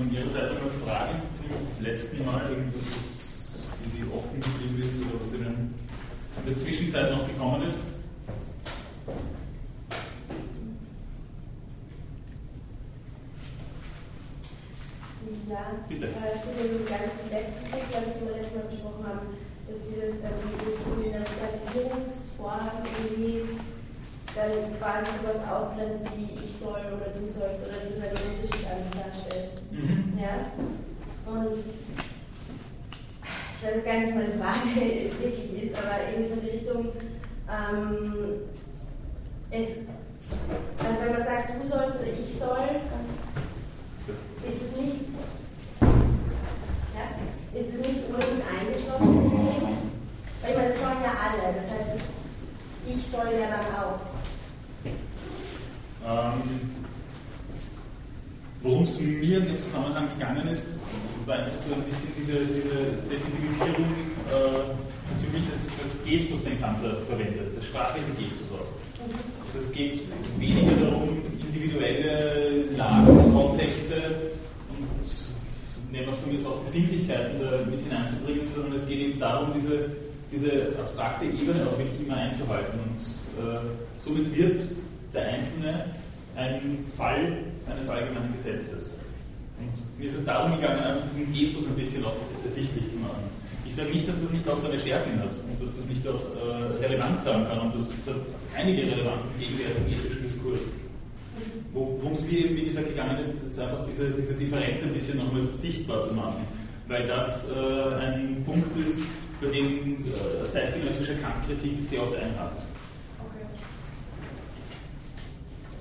von Ihrer Seite noch Fragen zum letzten Mal, irgendwas, wie Sie offen geblieben ist oder was Ihnen in der Zwischenzeit noch gekommen ist? Ja, Bitte. Äh, zu dem ganzen letzten Punkt, den wir letztes Mal besprochen haben, dass dieses, also dieses Universalisierungsvorhaben irgendwie dann quasi sowas ausgrenzt wie ich soll oder du sollst oder dass das einen Unterschied an sich darstellt. Mhm. Ja? Und ich weiß jetzt gar nicht, was meine Frage wirklich ist, aber irgendwie so in die Richtung, ähm, es, also wenn man sagt, du sollst oder ich soll, ist es nicht, ja, ist es nicht unbedingt eingeschlossen? Weil ich meine, das sollen ja alle, das heißt, ich soll ja dann auch. Ähm, Worum es mir in dem Zusammenhang gegangen ist, war einfach so ein bisschen diese, diese Sensibilisierung äh, bezüglich des, des Gestus, den Kant verwendet, des sprachlichen Gestus auch. Also es geht weniger darum, individuelle Lagen, Kontexte und nehmen wir es von jetzt auch Befindlichkeiten mit hineinzubringen, sondern es geht eben darum, diese, diese abstrakte Ebene auch wirklich immer einzuhalten. Und äh, somit wird der Einzelne ein Fall eines allgemeinen Gesetzes. Und mir ist es darum gegangen, einfach diesen Gestus ein bisschen auch ersichtlich zu machen. Ich sage nicht, dass das nicht auch seine Stärken hat und dass das nicht auch äh, Relevanz haben kann und das hat einige Relevanz im gegenwärtigen ethischen Diskurs. Worum es mir eben, wie gesagt, gegangen ist, ist einfach diese, diese Differenz ein bisschen nochmals sichtbar zu machen, weil das äh, ein Punkt ist, bei dem äh, zeitgenössische Kantkritik sehr oft einhakt.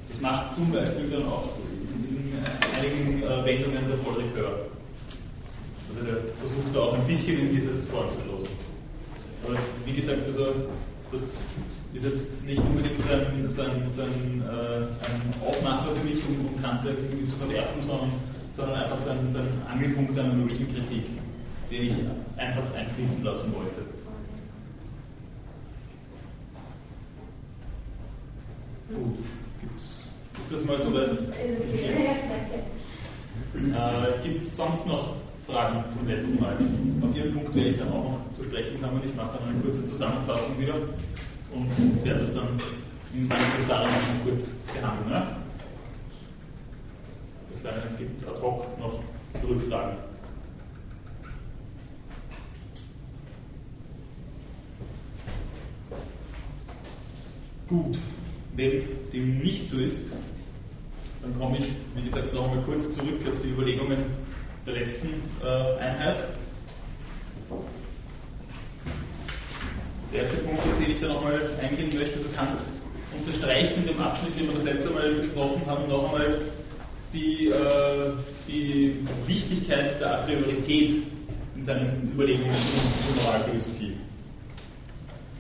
Das macht zum Beispiel dann auch in einigen äh, Wendungen der Paul Ricoeur. Also der versucht da auch ein bisschen in dieses vorzustoßen. Aber wie gesagt, also das ist jetzt nicht unbedingt sein, sein, sein, äh, ein Aufmacher für mich, um, um Kant irgendwie zu verwerfen, sondern, sondern einfach sein, sein Angelpunkt einer möglichen Kritik, den ich einfach einfließen lassen wollte. Gut, gibt's ist das mal so weit? Äh, Gibt es sonst noch Fragen zum letzten Mal? Auf Ihren Punkt werde ich dann auch noch zu sprechen kommen. Ich mache dann eine kurze Zusammenfassung wieder und werde das dann im Anschluss daran noch kurz behandeln. Ja? Es sei denn, es gibt ad hoc noch Rückfragen. Gut, wenn dem nicht so ist, dann komme ich, wie gesagt, noch einmal kurz zurück auf die Überlegungen der letzten äh, Einheit. Der erste Punkt, auf den ich da nochmal eingehen möchte, so Kant unterstreicht in dem Abschnitt, den wir das letzte Mal besprochen haben, noch einmal die, äh, die Wichtigkeit der Priorität in seinen Überlegungen zur Moralphilosophie.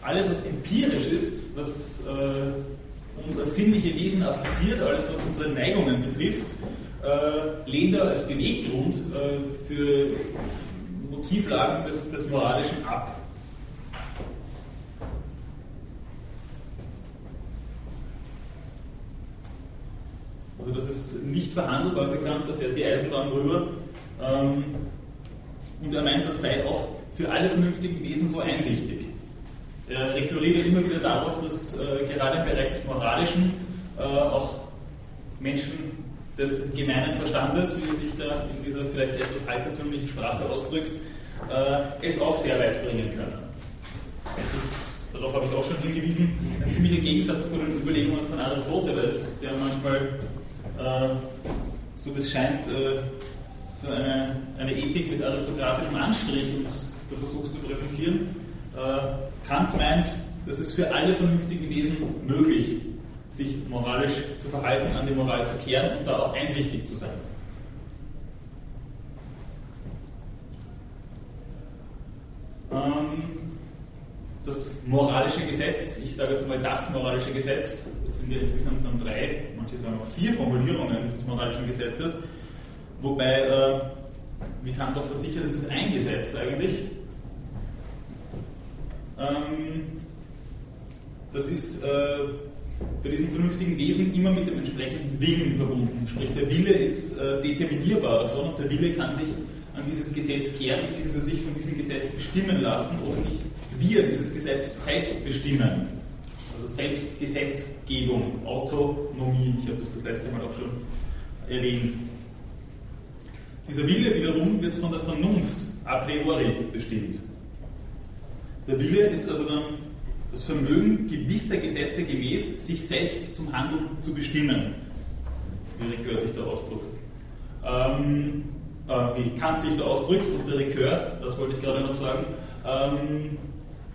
Alles, was empirisch ist, was äh, uns als sinnliche Wesen affiziert, alles, was unsere Neigungen betrifft, äh, lehnt er als Beweggrund äh, für Motivlagen des, des Moralischen ab. Also das ist nicht verhandelbar für Kant, da fährt die Eisenbahn drüber. Ähm, und er meint, das sei auch für alle vernünftigen Wesen so einsichtig. Er rekurriert immer wieder darauf, dass äh, gerade im Bereich des Moralischen äh, auch Menschen des gemeinen Verstandes, wie er sich da in dieser vielleicht etwas altertümlichen Sprache ausdrückt, äh, es auch sehr weit bringen können. Es ist, darauf habe ich auch schon hingewiesen, ein ziemlicher Gegensatz zu den Überlegungen von Aristoteles, der manchmal, äh, so wie es scheint, äh, so eine, eine Ethik mit aristokratischem Anstrich uns versucht zu präsentieren. Äh, Kant meint, das ist für alle vernünftigen Wesen möglich, sich moralisch zu verhalten, an die Moral zu kehren und da auch einsichtig zu sein. Ähm, das moralische Gesetz, ich sage jetzt mal das moralische Gesetz, das sind ja insgesamt dann drei, manche sagen auch vier Formulierungen dieses moralischen Gesetzes, wobei, äh, wie Kant auch versichert, es ist ein Gesetz eigentlich. Ähm, das ist äh, bei diesen vernünftigen Wesen immer mit dem entsprechenden Willen verbunden. Sprich, der Wille ist äh, determinierbar davon und der Wille kann sich an dieses Gesetz kehren, bzw. sich von diesem Gesetz bestimmen lassen oder sich via dieses Gesetz selbst bestimmen. Also Selbstgesetzgebung, Autonomie, ich habe das das letzte Mal auch schon erwähnt. Dieser Wille wiederum wird von der Vernunft a priori bestimmt. Der Wille ist also dann das Vermögen gewisser Gesetze gemäß, sich selbst zum Handeln zu bestimmen, wie Ricoeur sich da ausdrückt. Ähm, äh, wie Kant sich da ausdrückt und der Ricoeur, das wollte ich gerade noch sagen, ähm,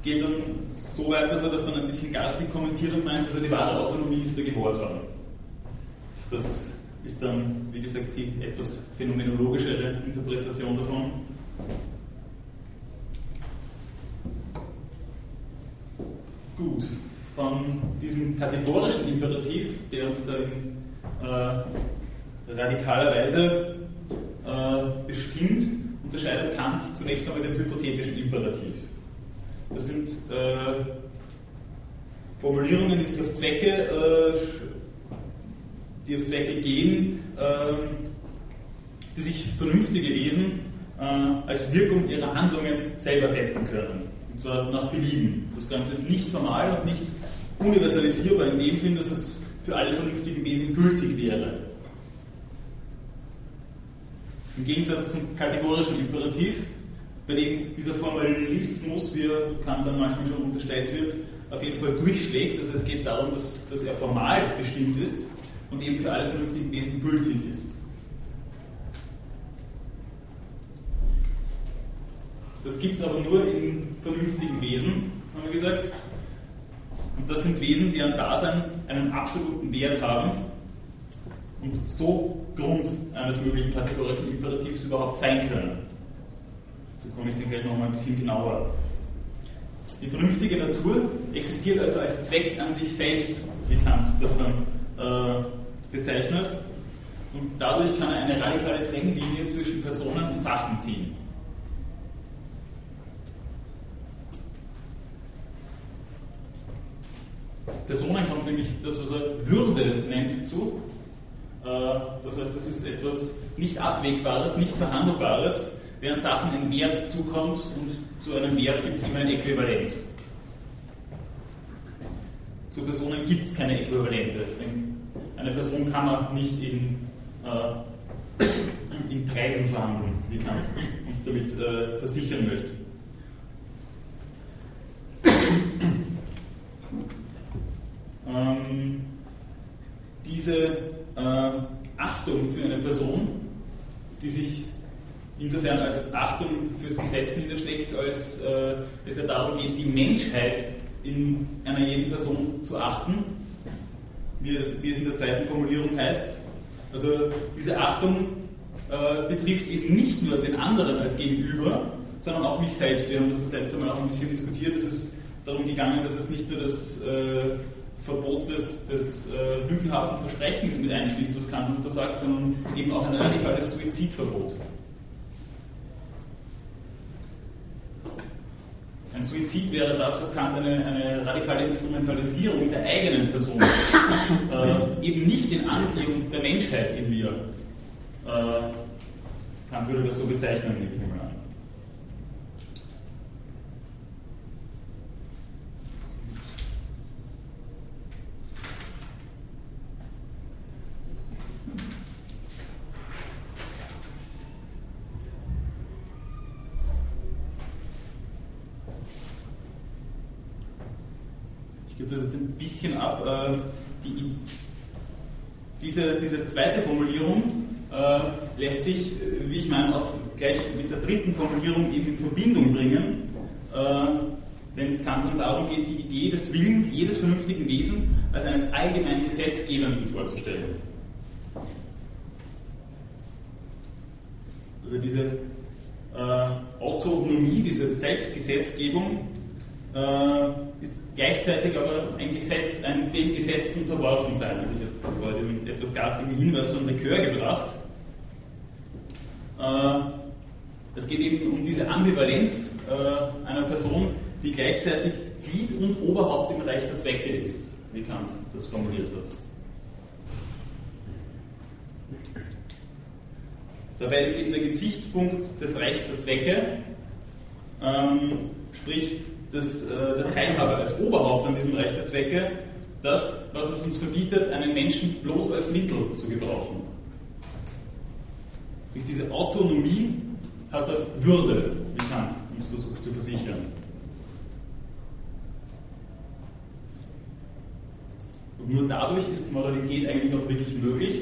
geht dann so weit, dass er das dann ein bisschen garstig kommentiert und meint, also die wahre Autonomie ist der Gehorsam. Das ist dann, wie gesagt, die etwas phänomenologischere Interpretation davon. Gut, von diesem kategorischen Imperativ, der uns da in äh, radikaler Weise äh, bestimmt, unterscheidet Kant zunächst einmal den hypothetischen Imperativ. Das sind äh, Formulierungen, die sich auf Zwecke, äh, die auf Zwecke gehen, ähm, die sich vernünftige Wesen äh, als Wirkung ihrer Handlungen selber setzen können. Und zwar nach Belieben. Das Ganze ist nicht formal und nicht universalisierbar in dem Sinn, dass es für alle vernünftigen Wesen gültig wäre. Im Gegensatz zum kategorischen Imperativ, bei dem dieser Formalismus, wie er Kant dann manchmal schon unterstellt wird, auf jeden Fall durchschlägt. Also es geht darum, dass, dass er formal bestimmt ist und eben für alle vernünftigen Wesen gültig ist. Das gibt es aber nur in vernünftigen Wesen, haben wir gesagt. Und das sind Wesen, deren Dasein einen absoluten Wert haben und so Grund eines möglichen kategorischen Imperativs überhaupt sein können. So komme ich dann gleich nochmal ein bisschen genauer. Die vernünftige Natur existiert also als Zweck an sich selbst, wie Kant das dann äh, bezeichnet. Und dadurch kann er eine radikale Trennlinie zwischen Personen und Sachen ziehen. Personen kommt nämlich das, was er Würde nennt, zu. Äh, das heißt, das ist etwas nicht Abwägbares, nicht Verhandelbares, während Sachen ein Wert zukommt und zu einem Wert gibt es immer ein Äquivalent. Zu Personen gibt es keine Äquivalente. Eine Person kann man nicht in, äh, in Preisen verhandeln, wie Kant uns damit äh, versichern möchte. Ähm, diese äh, Achtung für eine Person, die sich insofern als Achtung fürs Gesetz niederschlägt, als äh, es ja darum geht, die Menschheit in einer jeden Person zu achten, wie es, wie es in der zweiten Formulierung heißt. Also diese Achtung äh, betrifft eben nicht nur den anderen als Gegenüber, sondern auch mich selbst. Wir haben das das letzte Mal auch ein bisschen diskutiert. Es ist darum gegangen, dass es nicht nur das äh, Verbot des, des äh, lügenhaften Versprechens mit einschließt, was Kant uns da sagt, sondern eben auch ein radikales Suizidverbot. Ein Suizid wäre das, was Kant eine, eine radikale Instrumentalisierung der eigenen Person, äh, eben nicht in Anziehung der Menschheit in mir. Äh, Kant würde das so bezeichnen, nehme das jetzt ein bisschen ab. Äh, die, diese, diese zweite Formulierung äh, lässt sich, wie ich meine, auch gleich mit der dritten Formulierung eben in Verbindung bringen, äh, wenn es Kant darum geht, die Idee des Willens jedes vernünftigen Wesens als eines allgemein Gesetzgebenden vorzustellen. Also diese äh, Autonomie, diese Selbstgesetzgebung äh, ist gleichzeitig aber ein Gesetz, ein dem Gesetz unterworfen sein. Also ich habe vorher diesen etwas garstigen Hinweis von Likör gebracht. Äh, es geht eben um diese Ambivalenz äh, einer Person, die gleichzeitig Glied und Oberhaupt im Reich der Zwecke ist. wie Kant das formuliert hat. Dabei ist eben der Gesichtspunkt des Rechts der Zwecke, ähm, sprich das, äh, der Teilhabe als Oberhaupt an diesem Recht der Zwecke, das, was es uns verbietet, einen Menschen bloß als Mittel zu gebrauchen. Durch diese Autonomie hat er Würde, wie Kant uns versucht zu versichern. Und nur dadurch ist Moralität eigentlich auch wirklich möglich.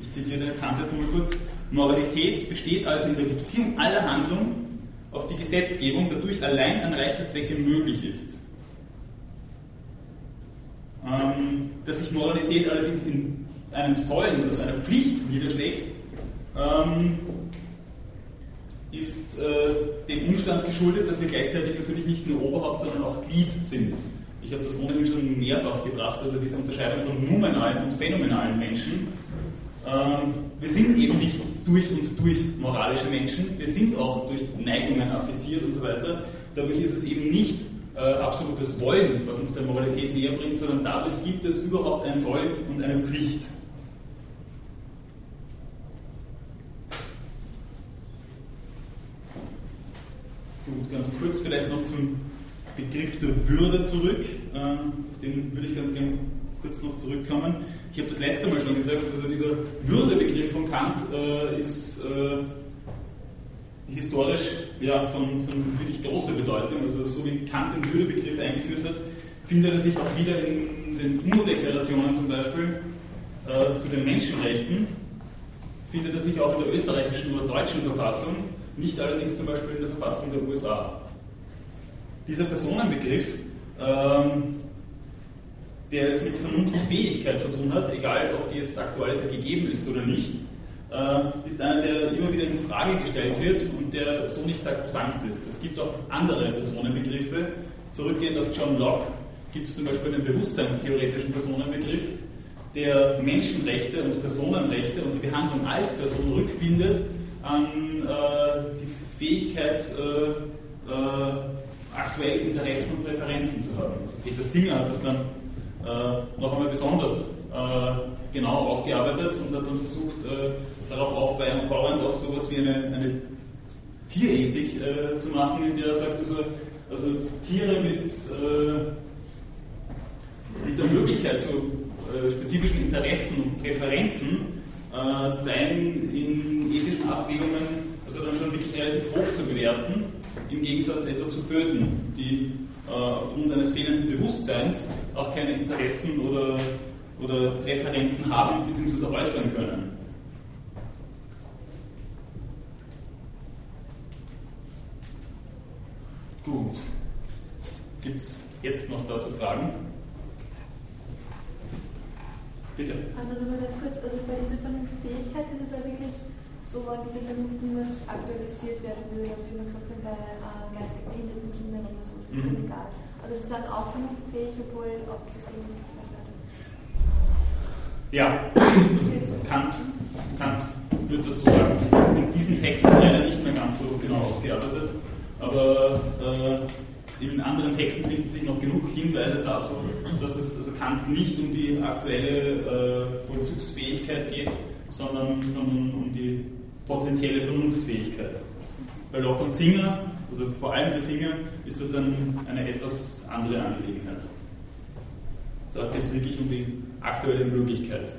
Ich zitiere Kant jetzt mal kurz. Moralität besteht also in der Beziehung aller Handlungen auf die Gesetzgebung, dadurch allein ein Reich der Zwecke möglich ist. Ähm, dass sich Moralität allerdings in einem Sollen, also einer Pflicht niederschlägt, ähm, ist äh, dem Umstand geschuldet, dass wir gleichzeitig natürlich nicht nur Oberhaupt, sondern auch Glied sind. Ich habe das ohnehin schon mehrfach gebracht, also diese Unterscheidung von nominalen und phänomenalen Menschen. Ähm, wir sind eben nicht durch und durch moralische Menschen, wir sind auch durch Neigungen affiziert und so weiter. Dadurch ist es eben nicht äh, absolutes Wollen, was uns der Moralität näher bringt, sondern dadurch gibt es überhaupt ein Soll und eine Pflicht. Gut, ganz kurz vielleicht noch zum Begriff der Würde zurück. Äh, auf den würde ich ganz gerne kurz noch zurückkommen. Ich habe das letzte Mal schon gesagt, also dieser Würdebegriff von Kant äh, ist äh, historisch ja, von, von, wirklich großer Bedeutung. Also so wie Kant den Würdebegriff eingeführt hat, findet er sich auch wieder in den UNO-Deklarationen zum Beispiel äh, zu den Menschenrechten, findet er sich auch in der österreichischen oder deutschen Verfassung, nicht allerdings zum Beispiel in der Verfassung der USA. Dieser Personenbegriff ähm, der es mit Vernunftfähigkeit zu tun hat, egal ob die jetzt aktuell gegeben ist oder nicht, äh, ist einer, der immer wieder in Frage gestellt wird und der so nicht sakrosankt ist. Es gibt auch andere Personenbegriffe. Zurückgehend auf John Locke gibt es zum Beispiel einen bewusstseinstheoretischen Personenbegriff, der Menschenrechte und Personenrechte und die Behandlung als Person rückbindet an äh, die Fähigkeit, äh, äh, aktuell Interessen und Präferenzen zu haben. Also Peter Singer hat das dann äh, noch einmal besonders äh, genau ausgearbeitet und hat dann versucht, äh, darauf aufbauend auch so etwas wie eine, eine Tierethik äh, zu machen, in der er sagt, also, also Tiere mit, äh, mit der Möglichkeit zu spezifischen Interessen und Präferenzen seien in ethischen Abwägungen also dann schon wirklich relativ hoch zu bewerten, im Gegensatz etwa zu Föten, die äh, aufgrund eines fehlenden Bewusstseins auch keine Interessen oder, oder Präferenzen haben bzw. äußern können. Gut. Gibt es jetzt noch dazu Fragen? Bitte. Anna, nur ganz kurz, also bei dieser Vernunftfähigkeit ist es ja wirklich so, diese Vernunft niemals aktualisiert werden würde, also wie man gesagt hat, bei äh, geistig behinderten Kindern oder so, das ist mhm. egal. Also sie sind auch vernunftfähig, obwohl ob zu sehen ist, was Ja, Kant, Kant würde das so sagen. Das ist in diesem Text leider nicht mehr ganz so genau ausgearbeitet, aber äh, in anderen Texten finden sich noch genug Hinweise dazu, dass es also Kant nicht um die aktuelle äh, Vollzugsfähigkeit geht, sondern, sondern um die potenzielle Vernunftfähigkeit. Bei Locke und Singer, also vor allem bei Singer, ist das dann eine etwas andere Angelegenheit. Dort geht es wirklich um die aktuelle Möglichkeit.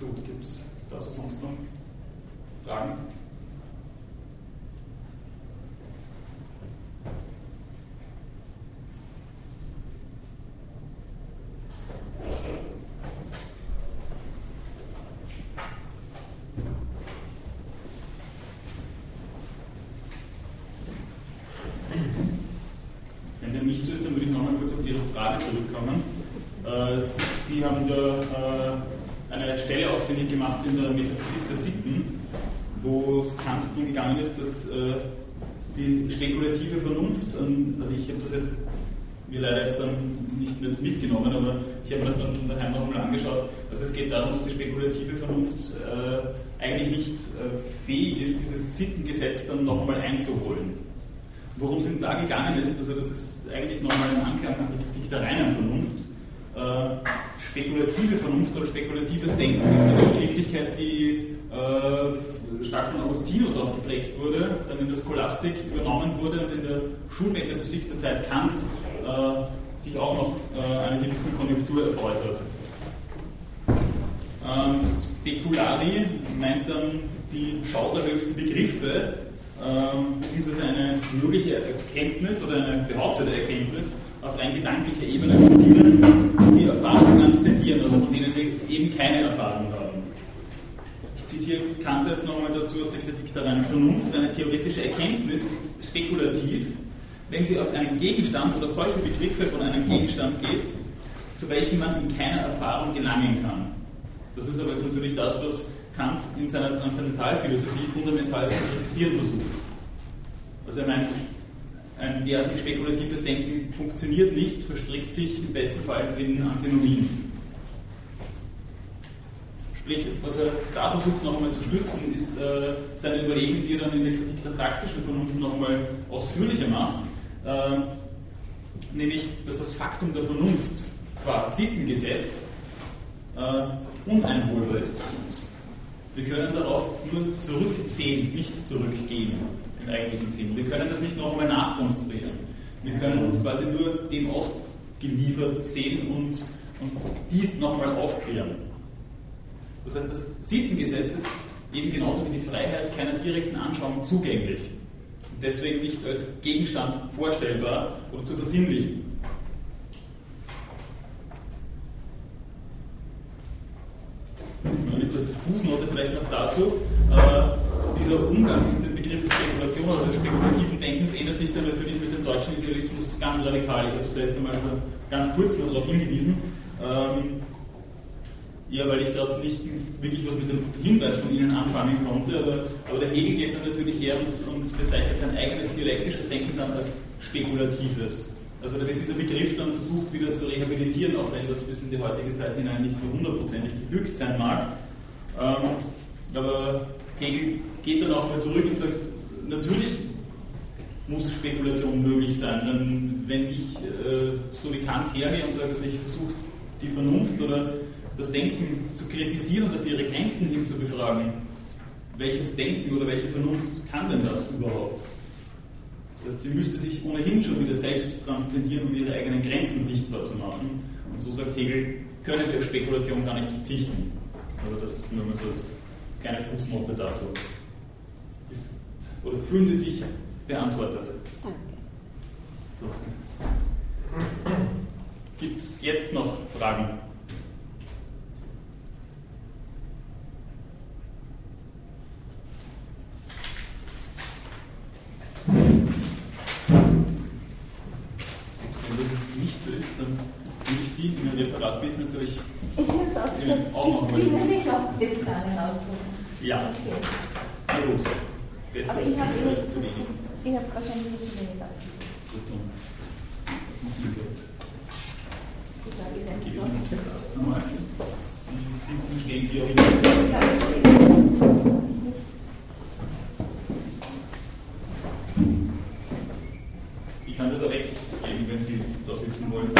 Gut, gibt es dazu sonst noch Fragen? in der Metaphysik der Sitten, wo darum gegangen ist, dass äh, die spekulative Vernunft, also ich habe das jetzt mir leider jetzt dann nicht mehr mitgenommen, aber ich habe mir das dann daheim nochmal angeschaut. Also es geht darum, dass die spekulative Vernunft äh, eigentlich nicht äh, fähig ist, dieses Sittengesetz dann nochmal einzuholen. Worum es ihm da gegangen ist, also das ist eigentlich nochmal ein Anklang an die Kritik der reinen Vernunft. Spekulative Vernunft oder spekulatives Denken ist eine Begrifflichkeit, die äh, stark von Augustinus auch geprägt wurde, dann in der Scholastik übernommen wurde und in der Schulmetaphysik der Zeit Kants äh, sich auch noch äh, einer gewissen Konjunktur erfreut hat. Ähm, Speculari meint dann die Schau der höchsten Begriffe, ähm, beziehungsweise eine mögliche Erkenntnis oder eine behauptete Erkenntnis auf rein gedanklicher Ebene von Dingen, die Erfahrung transzedieren, also von denen wir eben keine Erfahrung haben. Zitiere Kant jetzt nochmal dazu aus der Kritik der reinen Vernunft. Eine theoretische Erkenntnis ist spekulativ, wenn sie auf einen Gegenstand oder solche Begriffe von einem Gegenstand geht, zu welchem man in keiner Erfahrung gelangen kann. Das ist aber jetzt natürlich das, was Kant in seiner Transzendentalphilosophie fundamental zu kritisieren versucht. Also er meint, ein derartig spekulatives Denken funktioniert nicht, verstrickt sich im besten Fall in Antinomien. Was er da versucht noch einmal zu stützen, ist äh, seine Überlegung, die er dann in der Kritik der praktischen Vernunft noch einmal ausführlicher macht, äh, nämlich, dass das Faktum der Vernunft qua Sittengesetz äh, uneinholbar ist für uns. Wir können darauf nur zurücksehen, nicht zurückgehen im eigentlichen Sinn. Wir können das nicht noch einmal nachkonstruieren. Wir können uns quasi nur dem ausgeliefert sehen und, und dies nochmal aufklären. Das heißt, das Sittengesetz ist eben genauso wie die Freiheit keiner direkten Anschauung zugänglich. Und deswegen nicht als Gegenstand vorstellbar oder zu versinnlichen. Eine kurze Fußnote vielleicht noch dazu. Äh, dieser Umgang mit dem Begriff der Spekulation oder des spekulativen Denkens ändert sich dann natürlich mit dem deutschen Idealismus ganz radikal. Ich habe das letzte Mal schon ganz kurz darauf hingewiesen. Ähm, ja, weil ich dort nicht wirklich was mit dem Hinweis von Ihnen anfangen konnte, aber, aber der Hegel geht dann natürlich her und, und bezeichnet sein eigenes dialektisches Denken dann als spekulatives. Also da wird dieser Begriff dann versucht wieder zu rehabilitieren, auch wenn das bis in die heutige Zeit hinein nicht so hundertprozentig geglückt sein mag. Ähm, aber Hegel geht dann auch mal zurück und sagt, natürlich muss Spekulation möglich sein. Wenn ich äh, so wie Kant hergehe und sage, also ich versuche die Vernunft oder das Denken zu kritisieren und auf ihre Grenzen hin zu befragen, welches Denken oder welche Vernunft kann denn das überhaupt? Das heißt, sie müsste sich ohnehin schon wieder selbst transzendieren, um ihre eigenen Grenzen sichtbar zu machen. Und so sagt Hegel, können wir auf Spekulation gar nicht verzichten. Also das nur mal so als kleine Fußnote dazu. Ist, oder fühlen Sie sich beantwortet? Danke. Gibt es jetzt noch Fragen? Sie in ein Referat bitten, ich jetzt aus Ihnen auch nochmal. Ich will mich auch jetzt gar nicht ausdrucken. Ja. Okay. Na gut. Besser Aber als ich habe eh wenig. Ich habe wahrscheinlich nicht zu wenig ausgegeben. Gut, dann. Was muss ich dort? Ich glaube, ich werde Gebe ich noch Ihnen nichts. das nochmal. Sie sitzen, stehen Ja, immer. ich. Ich. Ich kann das auch weggeben, wenn Sie da sitzen wollen.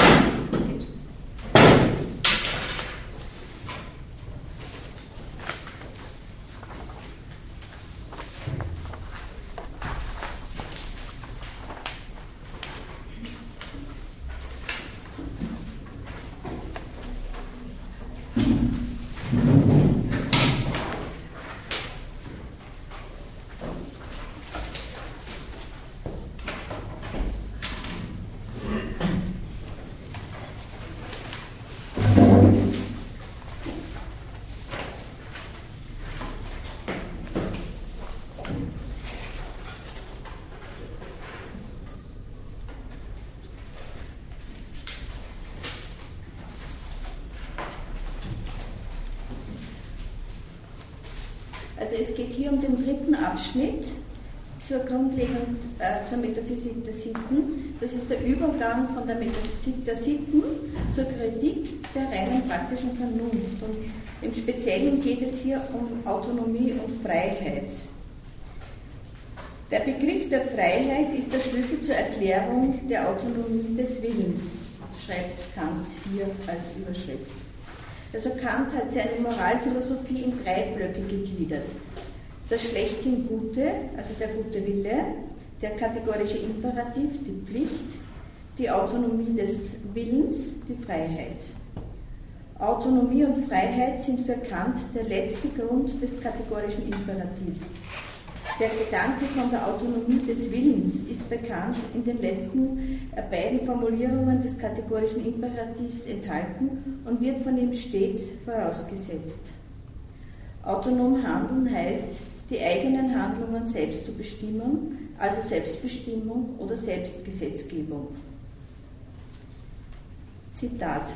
Also es geht hier um den dritten Abschnitt zur grundlegend äh, zur Metaphysik der Sitten. Das ist der Übergang von der Metaphysik der Sitten zur Kritik der reinen praktischen Vernunft. Und im Speziellen geht es hier um Autonomie und Freiheit. Der Begriff der Freiheit ist der Schlüssel zur Erklärung der Autonomie des Willens, schreibt Kant hier als Überschrift. Also Kant hat seine Moralphilosophie in drei Blöcke gegliedert. Das schlechthin Gute, also der gute Wille, der kategorische Imperativ, die Pflicht, die Autonomie des Willens, die Freiheit. Autonomie und Freiheit sind für Kant der letzte Grund des kategorischen Imperativs. Der Gedanke von der Autonomie des Willens ist bekannt in den letzten äh, beiden Formulierungen des kategorischen Imperativs enthalten und wird von ihm stets vorausgesetzt. Autonom handeln heißt, die eigenen Handlungen selbst zu bestimmen, also Selbstbestimmung oder Selbstgesetzgebung. Zitat.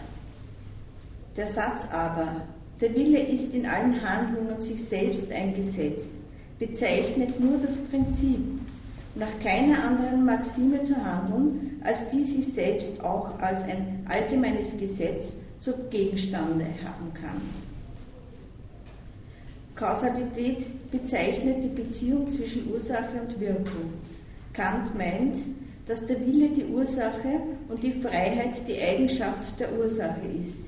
Der Satz aber, der Wille ist in allen Handlungen sich selbst ein Gesetz, bezeichnet nur das Prinzip, nach keiner anderen Maxime zu handeln, als die sich selbst auch als ein allgemeines Gesetz zu Gegenstande haben kann. Kausalität bezeichnet die Beziehung zwischen Ursache und Wirkung. Kant meint, dass der Wille die Ursache und die Freiheit die Eigenschaft der Ursache ist.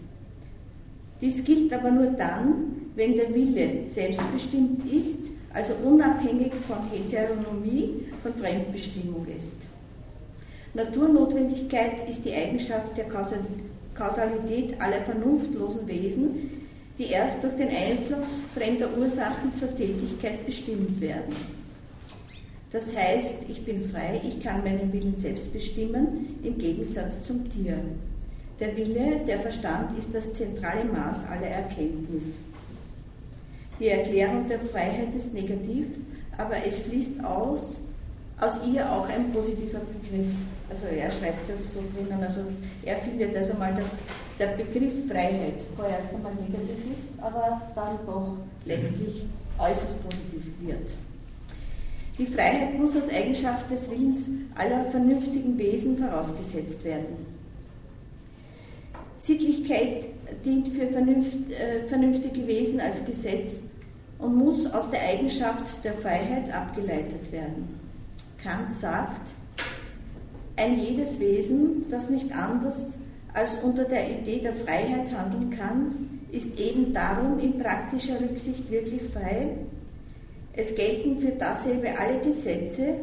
Dies gilt aber nur dann, wenn der Wille selbstbestimmt ist, also unabhängig von Heteronomie, von Fremdbestimmung ist. Naturnotwendigkeit ist die Eigenschaft der Kausalität aller vernunftlosen Wesen, die erst durch den Einfluss fremder Ursachen zur Tätigkeit bestimmt werden. Das heißt, ich bin frei, ich kann meinen Willen selbst bestimmen, im Gegensatz zum Tier. Der Wille, der Verstand ist das zentrale Maß aller Erkenntnis. Die Erklärung der Freiheit ist negativ, aber es fließt aus, aus ihr auch ein positiver Begriff. Also er schreibt das so drinnen, also er findet also mal, dass der Begriff Freiheit vorerst einmal negativ ist, aber dann doch letztlich äußerst positiv wird. Die Freiheit muss als Eigenschaft des Willens aller vernünftigen Wesen vorausgesetzt werden. Sittlichkeit dient für äh, vernünftige Wesen als Gesetz und muss aus der Eigenschaft der Freiheit abgeleitet werden. Kant sagt, ein jedes Wesen, das nicht anders als unter der Idee der Freiheit handeln kann, ist eben darum in praktischer Rücksicht wirklich frei. Es gelten für dasselbe alle Gesetze,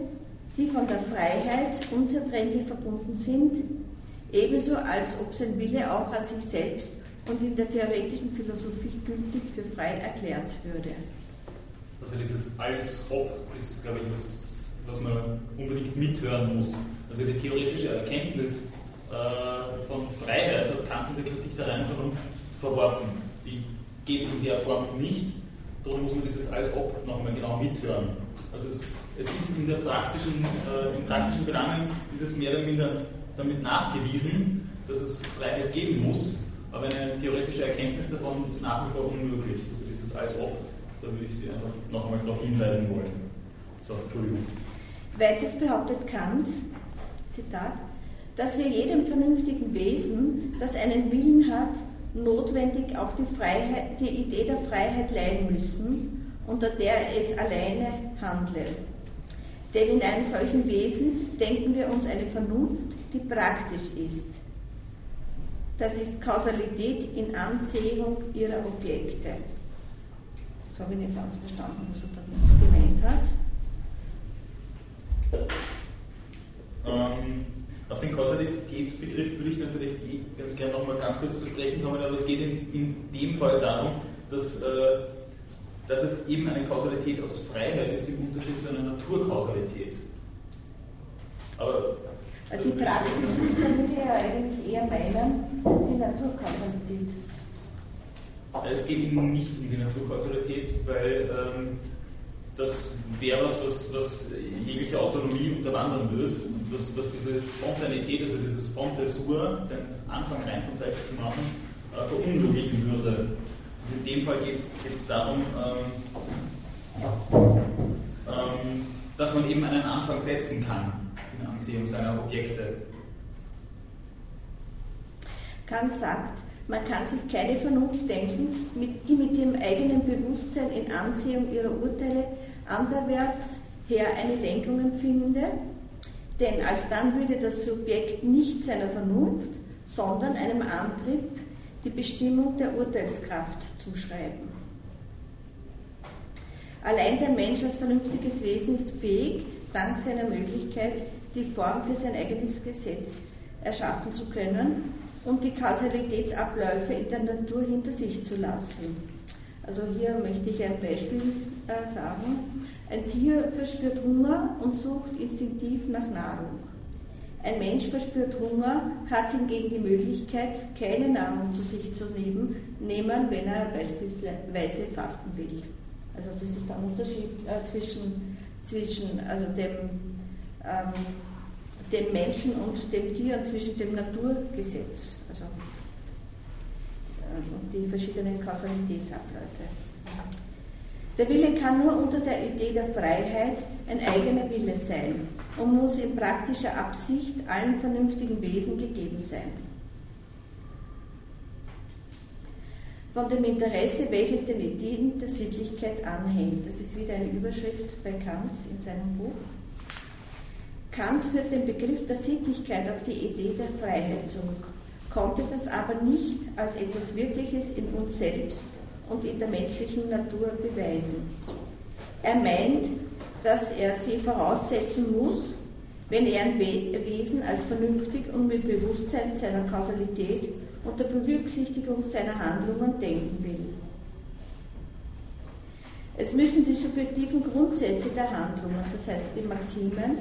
die von der Freiheit unzertrennlich verbunden sind, ebenso als ob sein Wille auch an sich selbst und in der theoretischen Philosophie gültig für frei erklärt würde. Also dieses als ob ist, glaube ich, was, was man unbedingt mithören muss. Also die theoretische Erkenntnis äh, von Freiheit hat Kant in der Kritik der reinen Vernunft verworfen. Die geht in der Form nicht. Darum muss man dieses als ob nochmal genau mithören. Also es, es ist in der praktischen, äh, in praktischen Belangen ist es mehr oder minder damit nachgewiesen, dass es Freiheit geben muss, aber eine theoretische Erkenntnis davon ist nach wie vor unmöglich. Also dieses als ob, da würde ich Sie einfach noch einmal darauf hinweisen wollen. So, Entschuldigung. Weiters behauptet Kant, Zitat, dass wir jedem vernünftigen Wesen, das einen Willen hat, notwendig auch die, Freiheit, die Idee der Freiheit leihen müssen, unter der es alleine handle. Denn in einem solchen Wesen denken wir uns eine Vernunft, die praktisch ist. Das ist Kausalität in Ansehung ihrer Objekte. Das habe ich nicht ganz verstanden, was er damit gemeint hat. Ähm, auf den Kausalitätsbegriff würde ich dann vielleicht ganz gerne nochmal ganz kurz zu sprechen kommen, aber es geht in, in dem Fall darum, dass, äh, dass es eben eine Kausalität aus Freiheit ist, im Unterschied zu einer Naturkausalität. Aber also die Praktischen würde ja eigentlich eher meinen, die Naturkausalität. Es geht eben nicht um die Naturkausalität, weil ähm, das wäre was, was, was jegliche Autonomie unterwandern würde, was, was diese Spontanität, also dieses Spontesur, den Anfang rein von selbst zu machen, äh, verunmöglichen würde. Und in dem Fall geht es darum, ähm, ähm, dass man eben einen Anfang setzen kann in Ansehung seiner Objekte. Kant sagt, man kann sich keine Vernunft denken, die mit ihrem eigenen Bewusstsein in Ansehung ihrer Urteile anderwärts her eine Denkung empfinde, denn alsdann würde das Subjekt nicht seiner Vernunft, sondern einem Antrieb die Bestimmung der Urteilskraft zuschreiben. Allein der Mensch als vernünftiges Wesen ist fähig, dank seiner Möglichkeit, die Form für sein eigenes Gesetz erschaffen zu können und die Kausalitätsabläufe in der Natur hinter sich zu lassen. Also hier möchte ich ein Beispiel äh, sagen. Ein Tier verspürt Hunger und sucht instinktiv nach Nahrung. Ein Mensch verspürt Hunger, hat hingegen die Möglichkeit, keine Nahrung zu sich zu nehmen, nehmen wenn er beispielsweise fasten will. Also das ist der Unterschied äh, zwischen, zwischen also dem, ähm, dem Menschen und dem Tier und zwischen dem Naturgesetz. Also äh, die verschiedenen Kausalitätsabläufe. Der Wille kann nur unter der Idee der Freiheit ein eigener Wille sein und muss in praktischer Absicht allen vernünftigen Wesen gegeben sein. Von dem Interesse, welches den Ideen der Sittlichkeit anhängt. Das ist wieder eine Überschrift bei Kant in seinem Buch. Kant führt den Begriff der Sittlichkeit auf die Idee der Freiheit zurück, konnte das aber nicht als etwas Wirkliches in uns selbst und in der menschlichen Natur beweisen. Er meint, dass er sie voraussetzen muss, wenn er ein Wesen als vernünftig und mit Bewusstsein seiner Kausalität unter Berücksichtigung seiner Handlungen denken will. Es müssen die subjektiven Grundsätze der Handlungen, das heißt die Maximen,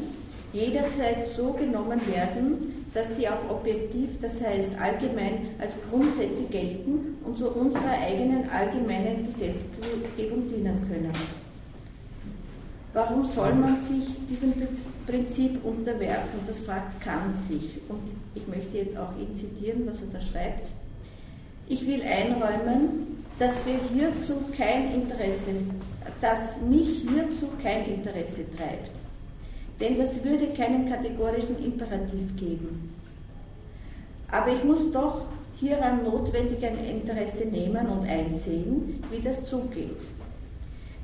jederzeit so genommen werden, dass sie auch objektiv, das heißt allgemein als Grundsätze gelten und zu unserer eigenen allgemeinen Gesetzgebung dienen können. Warum soll man sich diesem Prinzip unterwerfen? Das fragt Kant sich. Und ich möchte jetzt auch ihn zitieren, was er da schreibt. Ich will einräumen, dass wir hierzu kein Interesse, dass mich hierzu kein Interesse treibt. Denn das würde keinen kategorischen Imperativ geben. Aber ich muss doch hieran notwendig ein Interesse nehmen und einsehen, wie das zugeht.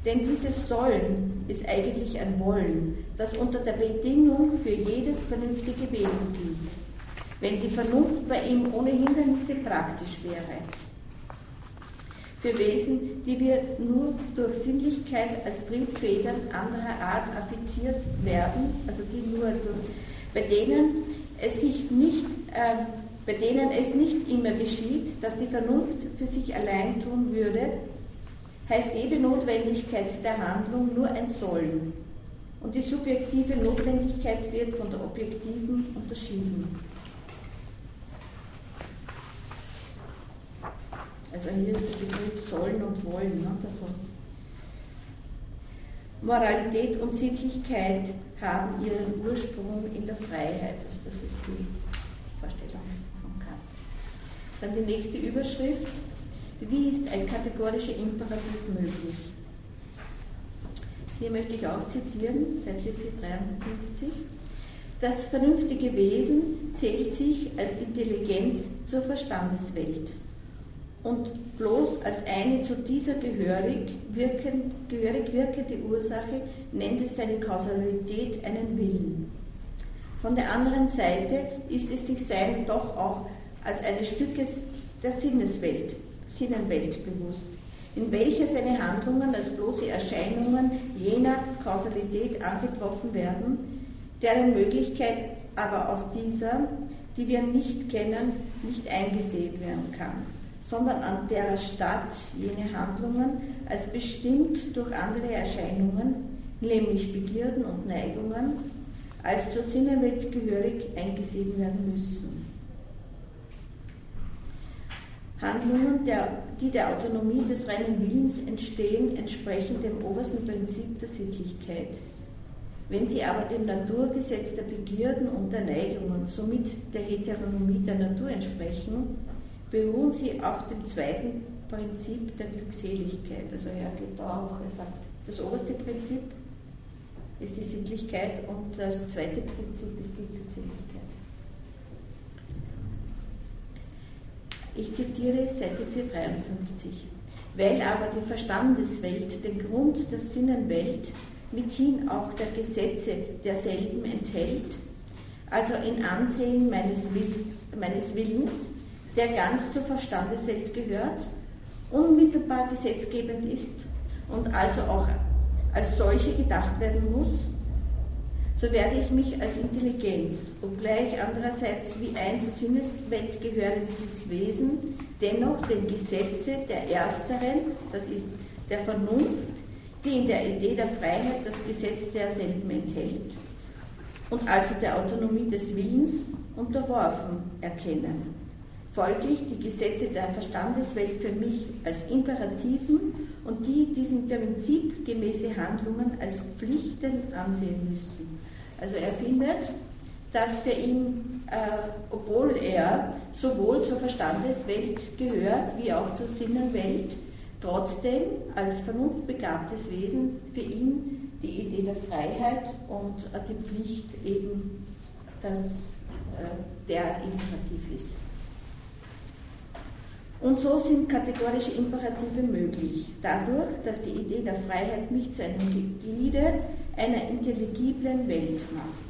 Denn dieses Sollen ist eigentlich ein Wollen, das unter der Bedingung für jedes vernünftige Wesen gilt, wenn die Vernunft bei ihm ohne Hindernisse praktisch wäre. Für Wesen, die wir nur durch Sinnlichkeit als Triebfedern anderer Art affiziert werden, also die nur durch, bei denen es sich nicht, äh, bei denen es nicht immer geschieht, dass die Vernunft für sich allein tun würde, heißt jede Notwendigkeit der Handlung nur ein Sollen. Und die subjektive Notwendigkeit wird von der objektiven unterschieden. Also hier ist der Begriff Sollen und Wollen. Ne? Also Moralität und Sittlichkeit haben ihren Ursprung in der Freiheit. Also das ist die Vorstellung von Kant. Dann die nächste Überschrift. Wie ist ein kategorischer Imperativ möglich? Hier möchte ich auch zitieren, Seite 453. Das vernünftige Wesen zählt sich als Intelligenz zur Verstandeswelt und bloß als eine zu dieser gehörig, wirkend, gehörig wirkende Ursache nennt es seine Kausalität einen Willen. Von der anderen Seite ist es sich sein doch auch als eines Stückes der Sinneswelt Sinnenwelt bewusst, in welcher seine Handlungen als bloße Erscheinungen jener Kausalität angetroffen werden, deren Möglichkeit aber aus dieser, die wir nicht kennen, nicht eingesehen werden kann, sondern an derer Stadt jene Handlungen als bestimmt durch andere Erscheinungen, nämlich Begierden und Neigungen, als zur Sinnenwelt gehörig eingesehen werden müssen. Handlungen, der, die der Autonomie des reinen Willens entstehen, entsprechen dem obersten Prinzip der Sittlichkeit. Wenn sie aber dem Naturgesetz der Begierden und der Neigungen, somit der Heteronomie der Natur entsprechen, beruhen sie auf dem zweiten Prinzip der Glückseligkeit. Also er da auch, er sagt, das oberste Prinzip ist die Sittlichkeit und das zweite Prinzip ist die Glückseligkeit. Ich zitiere Seite 453. Weil aber die Verstandeswelt den Grund der Sinnenwelt mithin auch der Gesetze derselben enthält, also in Ansehen meines, Will meines Willens, der ganz zur Verstandeswelt gehört, unmittelbar gesetzgebend ist und also auch als solche gedacht werden muss, so werde ich mich als Intelligenz, obgleich andererseits wie ein zur Sinneswelt gehörendes Wesen, dennoch den Gesetze der Ersteren, das ist der Vernunft, die in der Idee der Freiheit das Gesetz derselben enthält, und also der Autonomie des Willens unterworfen erkennen. Folglich die Gesetze der Verstandeswelt für mich als Imperativen und die diesem Prinzip gemäße Handlungen als Pflichten ansehen müssen. Also er findet, dass für ihn, äh, obwohl er sowohl zur Verstandeswelt gehört wie auch zur Sinnenwelt, trotzdem als vernunftbegabtes Wesen für ihn die Idee der Freiheit und äh, die Pflicht eben dass äh, der Imperativ ist. Und so sind kategorische Imperative möglich, dadurch, dass die Idee der Freiheit mich zu einem Gliede einer intelligiblen Welt macht.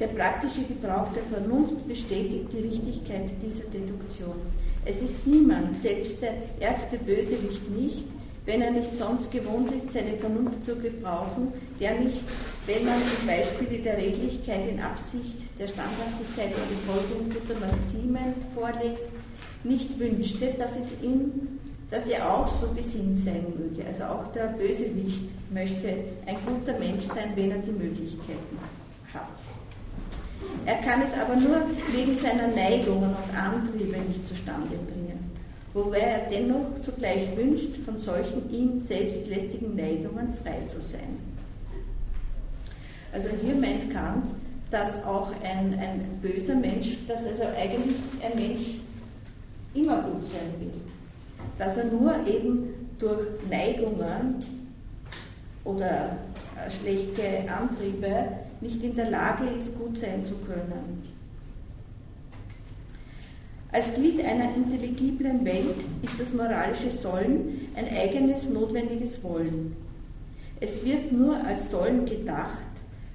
Der praktische Gebrauch der Vernunft bestätigt die Richtigkeit dieser Deduktion. Es ist niemand, selbst der ärgste Bösewicht nicht, wenn er nicht sonst gewohnt ist, seine Vernunft zu gebrauchen, der nicht, wenn man die Beispiele der Redlichkeit in Absicht, der Standhaftigkeit und Befolgung guter Maximen vorlegt, nicht wünschte, dass es ihm dass er auch so gesinnt sein möge. Also auch der Bösewicht möchte ein guter Mensch sein, wenn er die Möglichkeiten hat. Er kann es aber nur wegen seiner Neigungen und Antriebe nicht zustande bringen, wobei er dennoch zugleich wünscht, von solchen ihm selbst lästigen Neigungen frei zu sein. Also hier meint Kant, dass auch ein, ein böser Mensch, dass also eigentlich ein Mensch immer gut sein will. Dass er nur eben durch Neigungen oder schlechte Antriebe nicht in der Lage ist, gut sein zu können. Als Glied einer intelligiblen Welt ist das moralische Sollen ein eigenes notwendiges Wollen. Es wird nur als Sollen gedacht,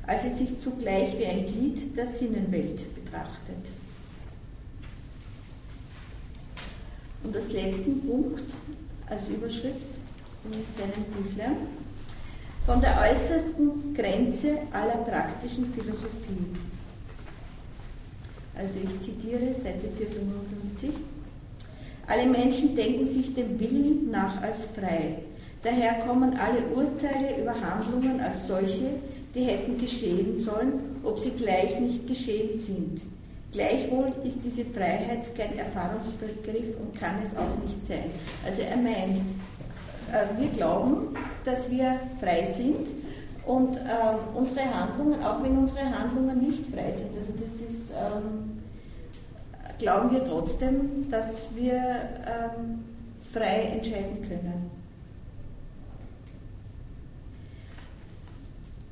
als es sich zugleich wie ein Glied der Sinnenwelt betrachtet. Und als letzten Punkt, als Überschrift in seinem Büchlein, von der äußersten Grenze aller praktischen Philosophie. Also ich zitiere Seite 455. Alle Menschen denken sich dem Willen nach als frei. Daher kommen alle Urteile über Handlungen als solche, die hätten geschehen sollen, ob sie gleich nicht geschehen sind. Gleichwohl ist diese Freiheit kein Erfahrungsbegriff und kann es auch nicht sein. Also er meint, äh, wir glauben, dass wir frei sind und ähm, unsere Handlungen, auch wenn unsere Handlungen nicht frei sind, also das ist, ähm, glauben wir trotzdem, dass wir ähm, frei entscheiden können.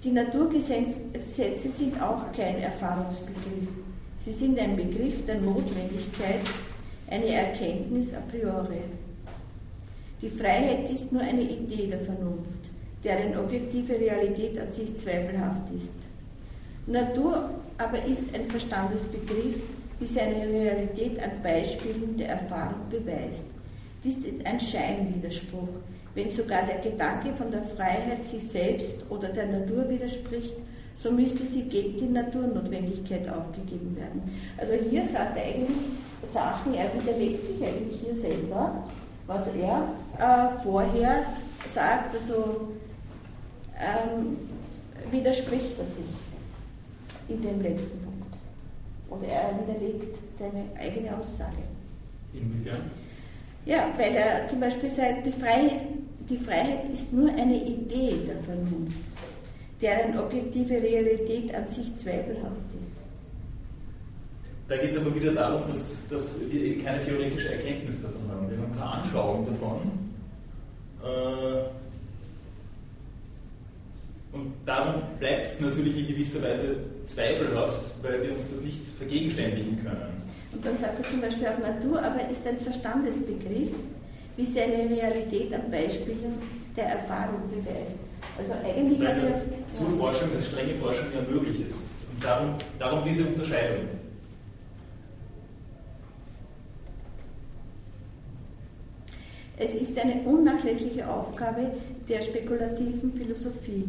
Die Naturgesetze sind auch kein Erfahrungsbegriff. Sie sind ein Begriff der Notwendigkeit, eine Erkenntnis a priori. Die Freiheit ist nur eine Idee der Vernunft, deren objektive Realität an sich zweifelhaft ist. Natur aber ist ein Verstandesbegriff, wie seine Realität an Beispielen der Erfahrung beweist. Dies ist ein Scheinwiderspruch. Wenn sogar der Gedanke von der Freiheit sich selbst oder der Natur widerspricht, so müsste sie gegen die Naturnotwendigkeit aufgegeben werden. Also hier sagt er eigentlich Sachen, er widerlegt sich eigentlich hier selber, was er äh, vorher sagt, also ähm, widerspricht er sich in dem letzten Punkt. Oder er widerlegt seine eigene Aussage. Inwiefern? Ja, weil er zum Beispiel sagt, die Freiheit, die Freiheit ist nur eine Idee der Vernunft, deren objektive Realität an sich zweifelhaft ist. Da geht es aber wieder darum, dass, dass wir keine theoretische Erkenntnis davon haben. Wir haben keine Anschauung davon. Äh, Und darum bleibt es natürlich in gewisser Weise zweifelhaft, weil wir uns das nicht vergegenständigen können. Und dann sagt er zum Beispiel auch Natur, aber ist ein Verstandesbegriff, wie seine Realität am Beispiel der Erfahrung beweist. Also eigentlich weil Naturforschung als strenge Forschung ja möglich ist. Und darum, darum diese Unterscheidung. Es ist eine unnachlässige Aufgabe der spekulativen Philosophie,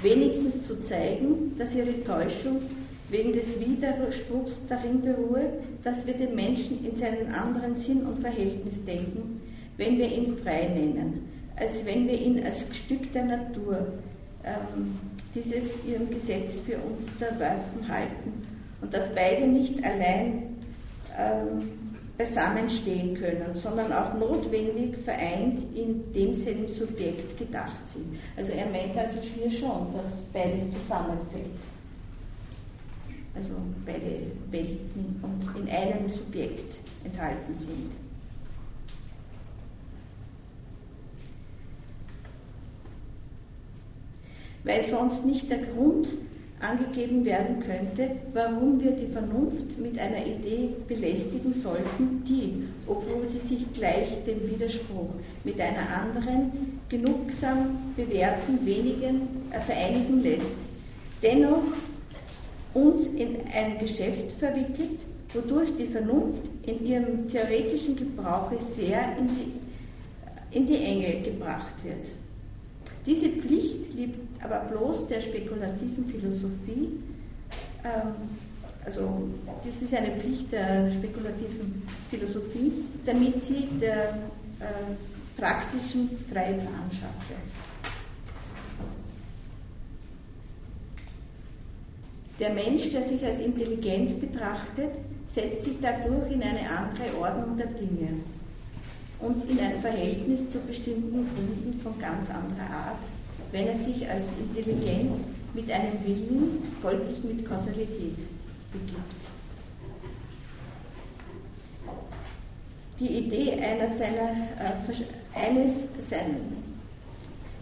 wenigstens zu zeigen, dass ihre Täuschung wegen des Widerspruchs darin beruhe, dass wir den Menschen in seinen anderen Sinn und Verhältnis denken, wenn wir ihn frei nennen, als wenn wir ihn als Stück der Natur, ähm, dieses ihrem Gesetz für unterwerfen halten und dass beide nicht allein ähm, beisammenstehen können, sondern auch notwendig vereint in demselben Subjekt gedacht sind. Also er meint also hier schon, dass beides zusammenfällt. Also beide Welten und in einem Subjekt enthalten sind. Weil sonst nicht der Grund angegeben werden könnte, warum wir die Vernunft mit einer Idee belästigen sollten, die, obwohl sie sich gleich dem Widerspruch mit einer anderen genugsam bewährten wenigen äh, vereinigen lässt, dennoch uns in ein Geschäft verwickelt, wodurch die Vernunft in ihrem theoretischen Gebrauche sehr in die, in die Enge gebracht wird. Diese Pflicht liegt aber bloß der spekulativen Philosophie, ähm, also das ist eine Pflicht der spekulativen Philosophie, damit sie der äh, praktischen Freibahn schaffe. Der Mensch, der sich als intelligent betrachtet, setzt sich dadurch in eine andere Ordnung der Dinge und in ein Verhältnis zu bestimmten Gründen von ganz anderer Art, wenn er sich als Intelligenz mit einem Willen, folglich mit Kausalität, begibt. Die Idee einer, seiner, äh, eines, sein,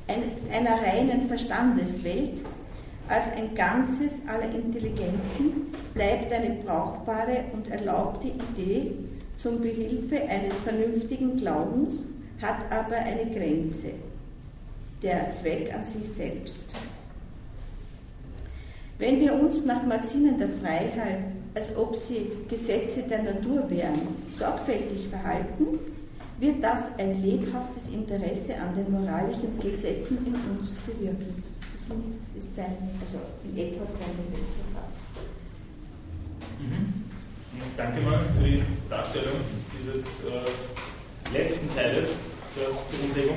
ein, einer reinen Verstandeswelt als ein Ganzes aller Intelligenzen bleibt eine brauchbare und erlaubte Idee zum Behilfe eines vernünftigen Glaubens, hat aber eine Grenze, der Zweck an sich selbst. Wenn wir uns nach Maximen der Freiheit, als ob sie Gesetze der Natur wären, sorgfältig verhalten, wird das ein lebhaftes Interesse an den moralischen Gesetzen in uns bewirken. Das ist sein, also in etwa sein letzter Satz. Mhm. Danke mal für die Darstellung dieses äh, letzten Teiles der Grundlegung.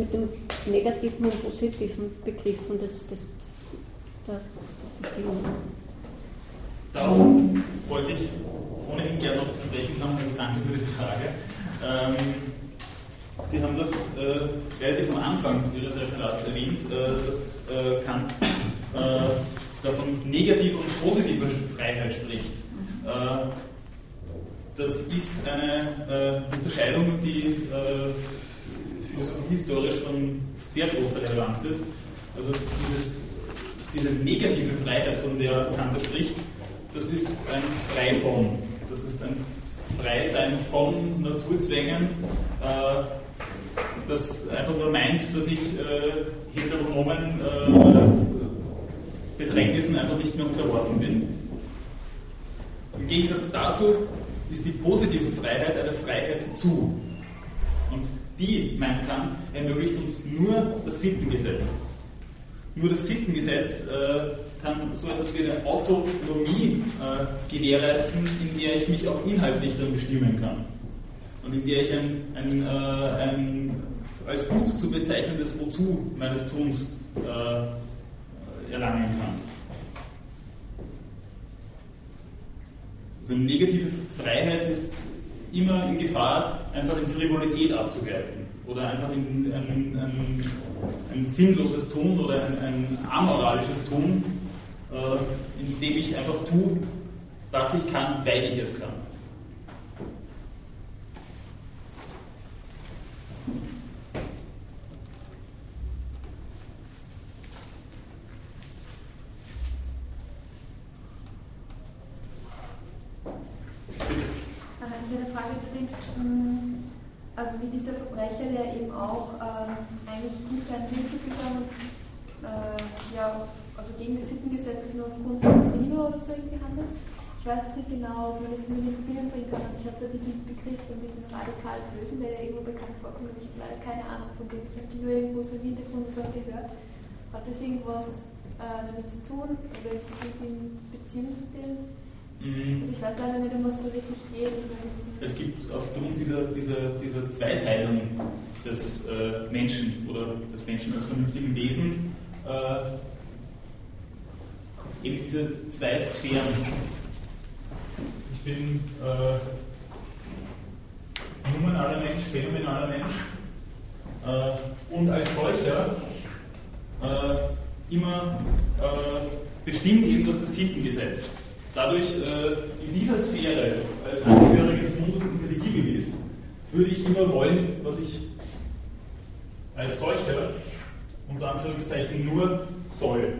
mit dem negativen und positiven Begriffen, das, das, das, das verstehen Darauf wollte ich ohnehin gerne noch zu sprechen kommen, also danke für die Frage. Ähm, Sie haben das äh, relativ am Anfang Ihres Referats erwähnt, äh, dass äh, Kant äh, davon negativer und positiver Freiheit spricht. Äh, das ist eine äh, Unterscheidung, die historisch von sehr großer Relevanz ist. Also dieses, diese negative Freiheit, von der Kant spricht, das ist ein Frei von. Das ist ein Freisein von Naturzwängen, äh, das einfach nur meint, dass ich äh, heteronomen äh, Bedrängnissen einfach nicht mehr unterworfen bin. Im Gegensatz dazu ist die positive Freiheit eine Freiheit zu. Die, meint Kant, ermöglicht uns nur das Sittengesetz. Nur das Sittengesetz äh, kann so etwas wie eine Autonomie äh, gewährleisten, in der ich mich auch inhaltlich dann bestimmen kann. und in der ich ein, ein, äh, ein als gut zu bezeichnendes Wozu meines Tuns äh, erlangen kann. Also eine negative Freiheit ist immer in Gefahr, einfach in Frivolität abzugleiten oder einfach in ein, ein, ein sinnloses Tun oder ein, ein amoralisches Tun, äh, indem ich einfach tue, was ich kann, weil ich es kann. Ich habe eine Frage zu dem, hm, also wie dieser Verbrecher, der eben auch äh, eigentlich gut sein will sozusagen und äh, ja, also gegen das Sittengesetz nur aufgrund seiner Triebe oder so irgendwie handelt. Ich weiß nicht genau, ob man das in Verbindung bringen kann. Also ich habe da diesen Begriff von diesem radikal Bösen, der ja irgendwo bekannt vorkommt, ich habe leider keine Ahnung von dem. Ich habe nur irgendwo so im Hintergrund was gehört. Hat das irgendwas äh, damit zu tun oder ist das irgendwie in Beziehung zu dem? Mhm. Also ich weiß leider nicht, um was da wirklich geht. Es gibt aufgrund dieser, dieser, dieser Zweiteilung des äh, Menschen oder des Menschen als vernünftigen Wesens äh, eben diese zwei Sphären. Ich bin äh, nominaler Mensch, phänomenaler Mensch äh, und als solcher äh, immer äh, bestimmt eben durch das Sittengesetz dadurch äh, in dieser Sphäre als Angehöriger des Mundus intelligibilis würde ich immer wollen, was ich als solcher unter Anführungszeichen nur soll.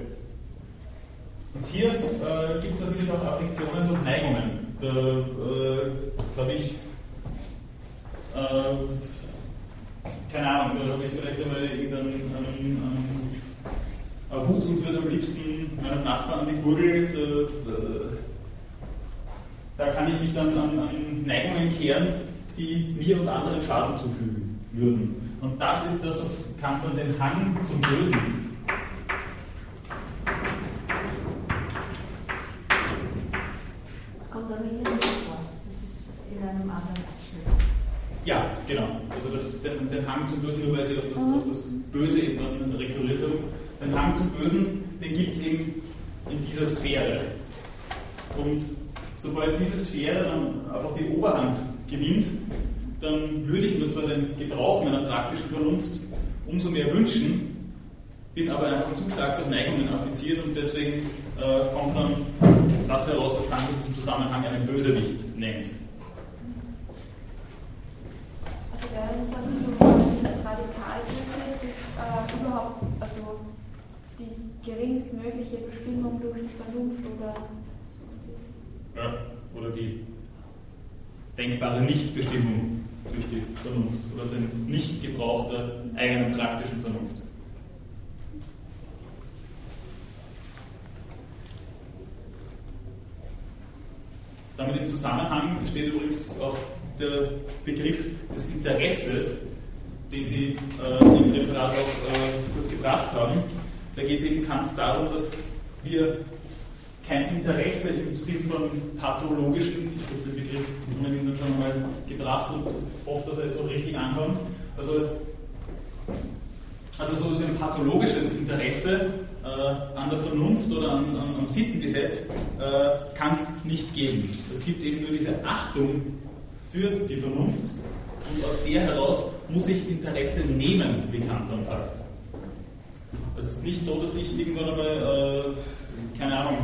Und hier äh, gibt es natürlich auch Affektionen durch Neigungen. Da äh, habe ich, äh, keine Ahnung, da habe ich vielleicht einmal irgendeinen einen, einen Wut und würde am liebsten meinem Nachbarn die Gurgel, da, kann ich mich dann an, an Neigungen kehren, die mir und anderen Schaden zufügen würden. Und das ist das, was Kant dann den Hang zum Bösen Das kommt aber hier nicht vor. Das ist in einem anderen Abschnitt. Ja, genau. Also das, den, den Hang zum Bösen, nur weil Sie auf das, auf das Böse eben dann rekurriert haben. Den Hang zum Bösen, den gibt es eben in dieser Sphäre. Und Sobald diese Sphäre dann einfach die Oberhand gewinnt, dann würde ich mir zwar den Gebrauch meiner praktischen Vernunft umso mehr wünschen, bin aber einfach zu stark durch Neigungen affiziert und deswegen äh, kommt dann das heraus, was Kant in diesem Zusammenhang einen Bösewicht nennt. Also wäre das auch so, das Radikalböse ist äh, überhaupt also die geringstmögliche Bestimmung durch die Vernunft oder ja, oder die denkbare Nichtbestimmung durch die Vernunft oder den Nichtgebrauch der eigenen praktischen Vernunft. Damit im Zusammenhang steht übrigens auch der Begriff des Interesses, den Sie äh, im Referat auch äh, kurz gebracht haben. Da geht es eben Kant darum, dass wir kein Interesse im Sinn von pathologischen, ich habe den Begriff ohnehin schon mal gebracht und hoffe, dass er jetzt auch richtig ankommt. Also, also so ein pathologisches Interesse äh, an der Vernunft oder an, an, am Sittengesetz äh, kann es nicht geben. Es gibt eben nur diese Achtung für die Vernunft und aus der heraus muss ich Interesse nehmen, wie Kant dann sagt. Es ist nicht so, dass ich irgendwann einmal, äh, keine Ahnung,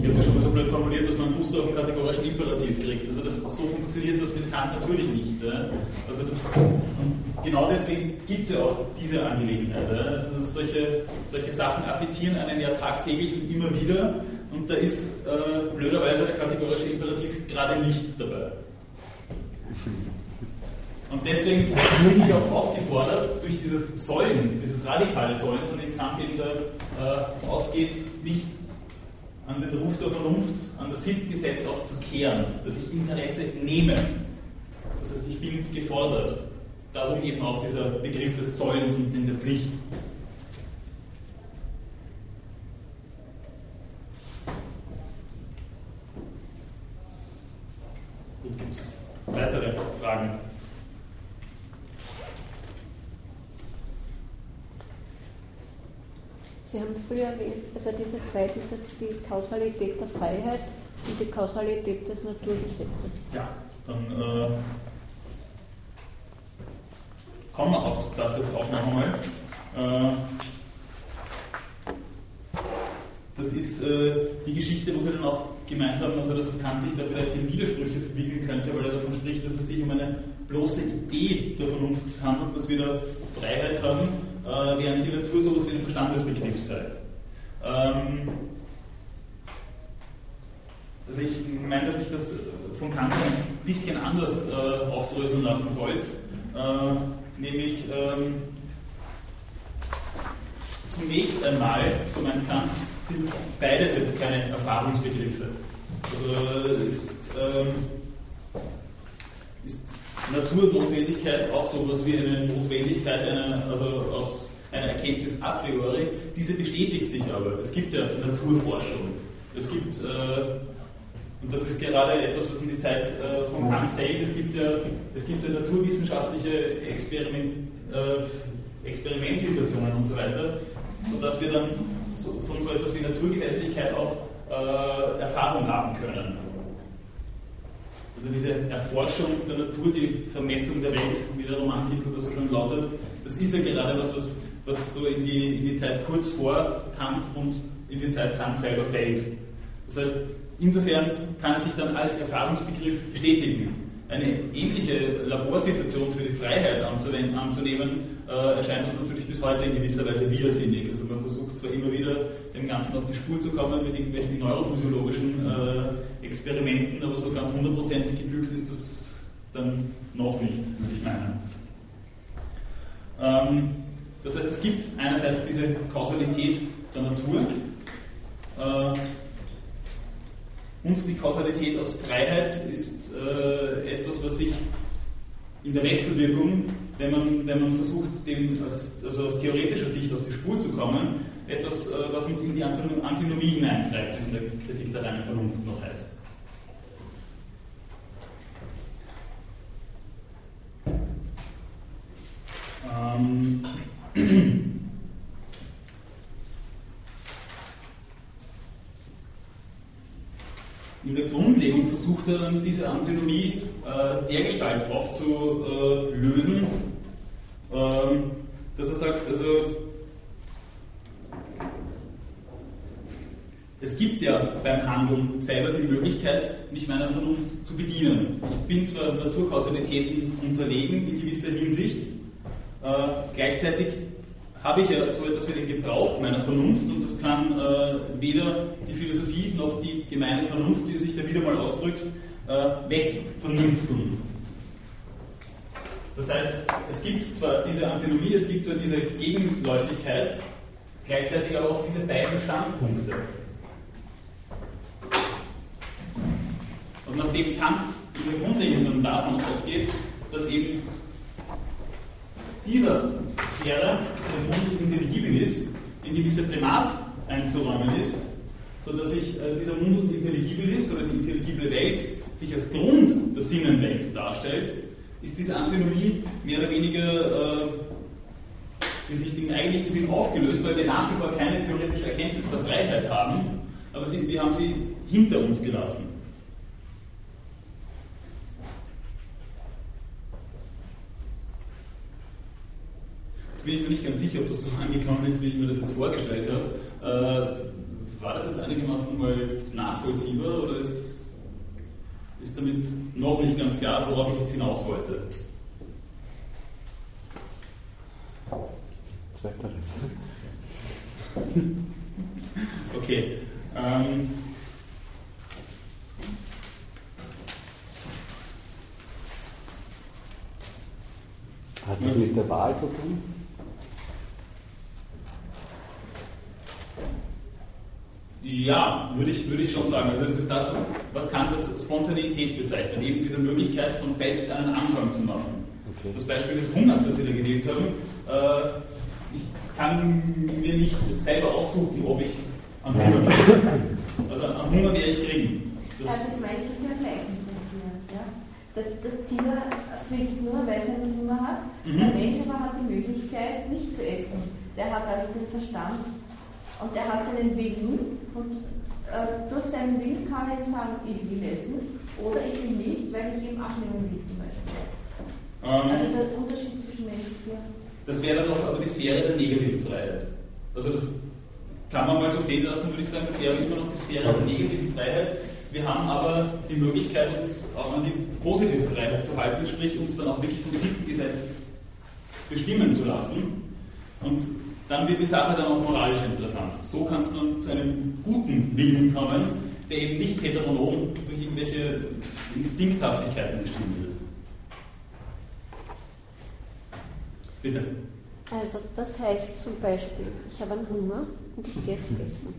ich habe das schon mal so blöd formuliert, dass man einen Booster auf einen kategorischen Imperativ kriegt. Also das, so funktioniert das mit Kant natürlich nicht. Ja. Also das, und genau deswegen gibt es ja auch diese Angelegenheit. Ja. Also solche, solche Sachen affektieren einen ja tagtäglich und immer wieder und da ist äh, blöderweise der kategorische Imperativ gerade nicht dabei. Und deswegen bin ich auch aufgefordert, durch dieses Säulen, dieses radikale Säulen, von dem Kant eben da äh, ausgeht, mich an den Ruf der Vernunft, an das Sittengesetz auch zu kehren, dass ich Interesse nehme. Das heißt, ich bin gefordert. Darum eben auch dieser Begriff des Sollens und in der Pflicht. Gut, gibt es weitere Fragen? Sie haben früher erwähnt, diese zwei, diese, die Kausalität der Freiheit und die Kausalität des Naturgesetzes. Ja, dann äh, kommen wir auf das jetzt auch noch einmal. Äh, das ist äh, die Geschichte, wo Sie dann auch gemeint haben, also das kann sich da vielleicht in Widersprüche verwickeln könnte, weil er davon spricht, dass es sich um eine bloße Idee der Vernunft handelt, dass wir da Freiheit haben, äh, während die Natur sowas wie ein Verstandesbegriff sei. Ähm, also ich meine, dass ich das von Kant ein bisschen anders äh, aufdröseln lassen sollte, äh, nämlich ähm, zunächst einmal, so mein Kant, sind beides jetzt keine Erfahrungsbegriffe. Also ist, ähm, ist Naturnotwendigkeit auch so etwas wie eine Notwendigkeit einer, also aus einer Erkenntnis a priori. Diese bestätigt sich aber. Es gibt ja Naturforschung. Es gibt, äh, und das ist gerade etwas, was in die Zeit äh, von Kant fällt, es gibt ja, es gibt ja naturwissenschaftliche Experiment, äh, Experimentsituationen und so weiter, sodass wir dann so, von so etwas wie Naturgesetzlichkeit auch äh, Erfahrung haben können. Also diese Erforschung der Natur, die Vermessung der Welt, wie der Romantitel oder so schon lautet, das ist ja gerade was, was, was so in die, in die Zeit kurz vor Kant und in die Zeit Kant selber fällt. Das heißt, insofern kann es sich dann als Erfahrungsbegriff bestätigen. Eine ähnliche Laborsituation für die Freiheit anzunehmen, äh, erscheint uns natürlich bis heute in gewisser Weise widersinnig. Also man versucht zwar immer wieder dem Ganzen auf die Spur zu kommen mit irgendwelchen neurophysiologischen äh, Experimenten, aber so ganz hundertprozentig geglückt ist das dann noch nicht, würde ich meinen. Ähm, das heißt, es gibt einerseits diese Kausalität der Natur äh, und die Kausalität aus Freiheit ist äh, etwas, was sich in der Wechselwirkung, wenn man, wenn man versucht, dem als, also aus theoretischer Sicht auf die Spur zu kommen, etwas, äh, was uns in die Antinomie hineintreibt, es in der Kritik der reinen Vernunft noch heißt. Ähm, in der Grundlegung versucht er dann diese Antinomie äh, dergestalt aufzulösen, äh, dass er sagt, also es gibt ja beim Handeln selber die Möglichkeit, mich meiner Vernunft zu bedienen. Ich bin zwar Naturkausalitäten unterlegen in gewisser Hinsicht, äh, gleichzeitig habe ich ja so etwas wie den Gebrauch meiner Vernunft und das kann äh, weder die Philosophie noch die gemeine Vernunft, die sich da wieder mal ausdrückt, äh, wegvernünfteln. Das heißt, es gibt zwar diese Antinomie, es gibt zwar diese Gegenläufigkeit, gleichzeitig aber auch diese beiden Standpunkte. Und nachdem Kant in der Grundlegung davon ausgeht, dass eben dieser Sphäre, der Mundus Intelligibilis, ein gewisser Primat einzuräumen ist, sodass sich äh, dieser Mundus Intelligibilis oder die intelligible Welt sich als Grund der Sinnenwelt darstellt, ist diese Antinomie mehr oder weniger äh, ist nicht im eigentlichen Sinn aufgelöst, weil wir nach wie vor keine theoretische Erkenntnis der Freiheit haben, aber sie, wir haben sie hinter uns gelassen. Bin ich mir nicht ganz sicher, ob das so angekommen ist, wie ich mir das jetzt vorgestellt habe. Äh, war das jetzt einigermaßen mal nachvollziehbar oder ist, ist damit noch nicht ganz klar, worauf ich jetzt hinaus wollte? Zweiteres. okay. Ähm, Hat das mit der Wahl zu tun? Ja, würde ich, würde ich schon sagen. Also das ist das, was, was Kant als Spontaneität bezeichnet, eben diese Möglichkeit von selbst einen Anfang zu machen. Okay. Das Beispiel des Hungers, das Sie da gewählt haben, äh, ich kann mir nicht selber aussuchen, ob ich an Hunger kriege. Also an Hunger werde ich kriegen. Das, ja, das meine ich ja gleich mit dem Tier. Ja? Das, das Tier frisst nur, weil es einen Hunger hat. Mhm. Der Mensch aber hat die Möglichkeit, nicht zu essen. Der hat also den Verstand und er hat seinen Willen und äh, durch seinen Willen kann er ihm sagen, ich will essen oder ich will nicht, weil ich ihm abnehmen will zum Beispiel. Ähm, Also der Unterschied zwischen Menschen hier. Das wäre dann noch aber die Sphäre der negativen Freiheit. Also das kann man mal so stehen lassen, würde ich sagen, das wäre immer noch die Sphäre der negativen Freiheit. Wir haben aber die Möglichkeit, uns auch an die positive Freiheit zu halten, sprich uns dann auch wirklich vom Sittengesetz bestimmen zu lassen. Und dann wird die Sache dann auch moralisch interessant. So kannst du zu einem guten Willen kommen, der eben nicht heteronom durch irgendwelche Instinkthaftigkeiten bestimmt wird. Bitte. Also das heißt zum Beispiel, ich habe einen Hunger und ich gehe jetzt essen.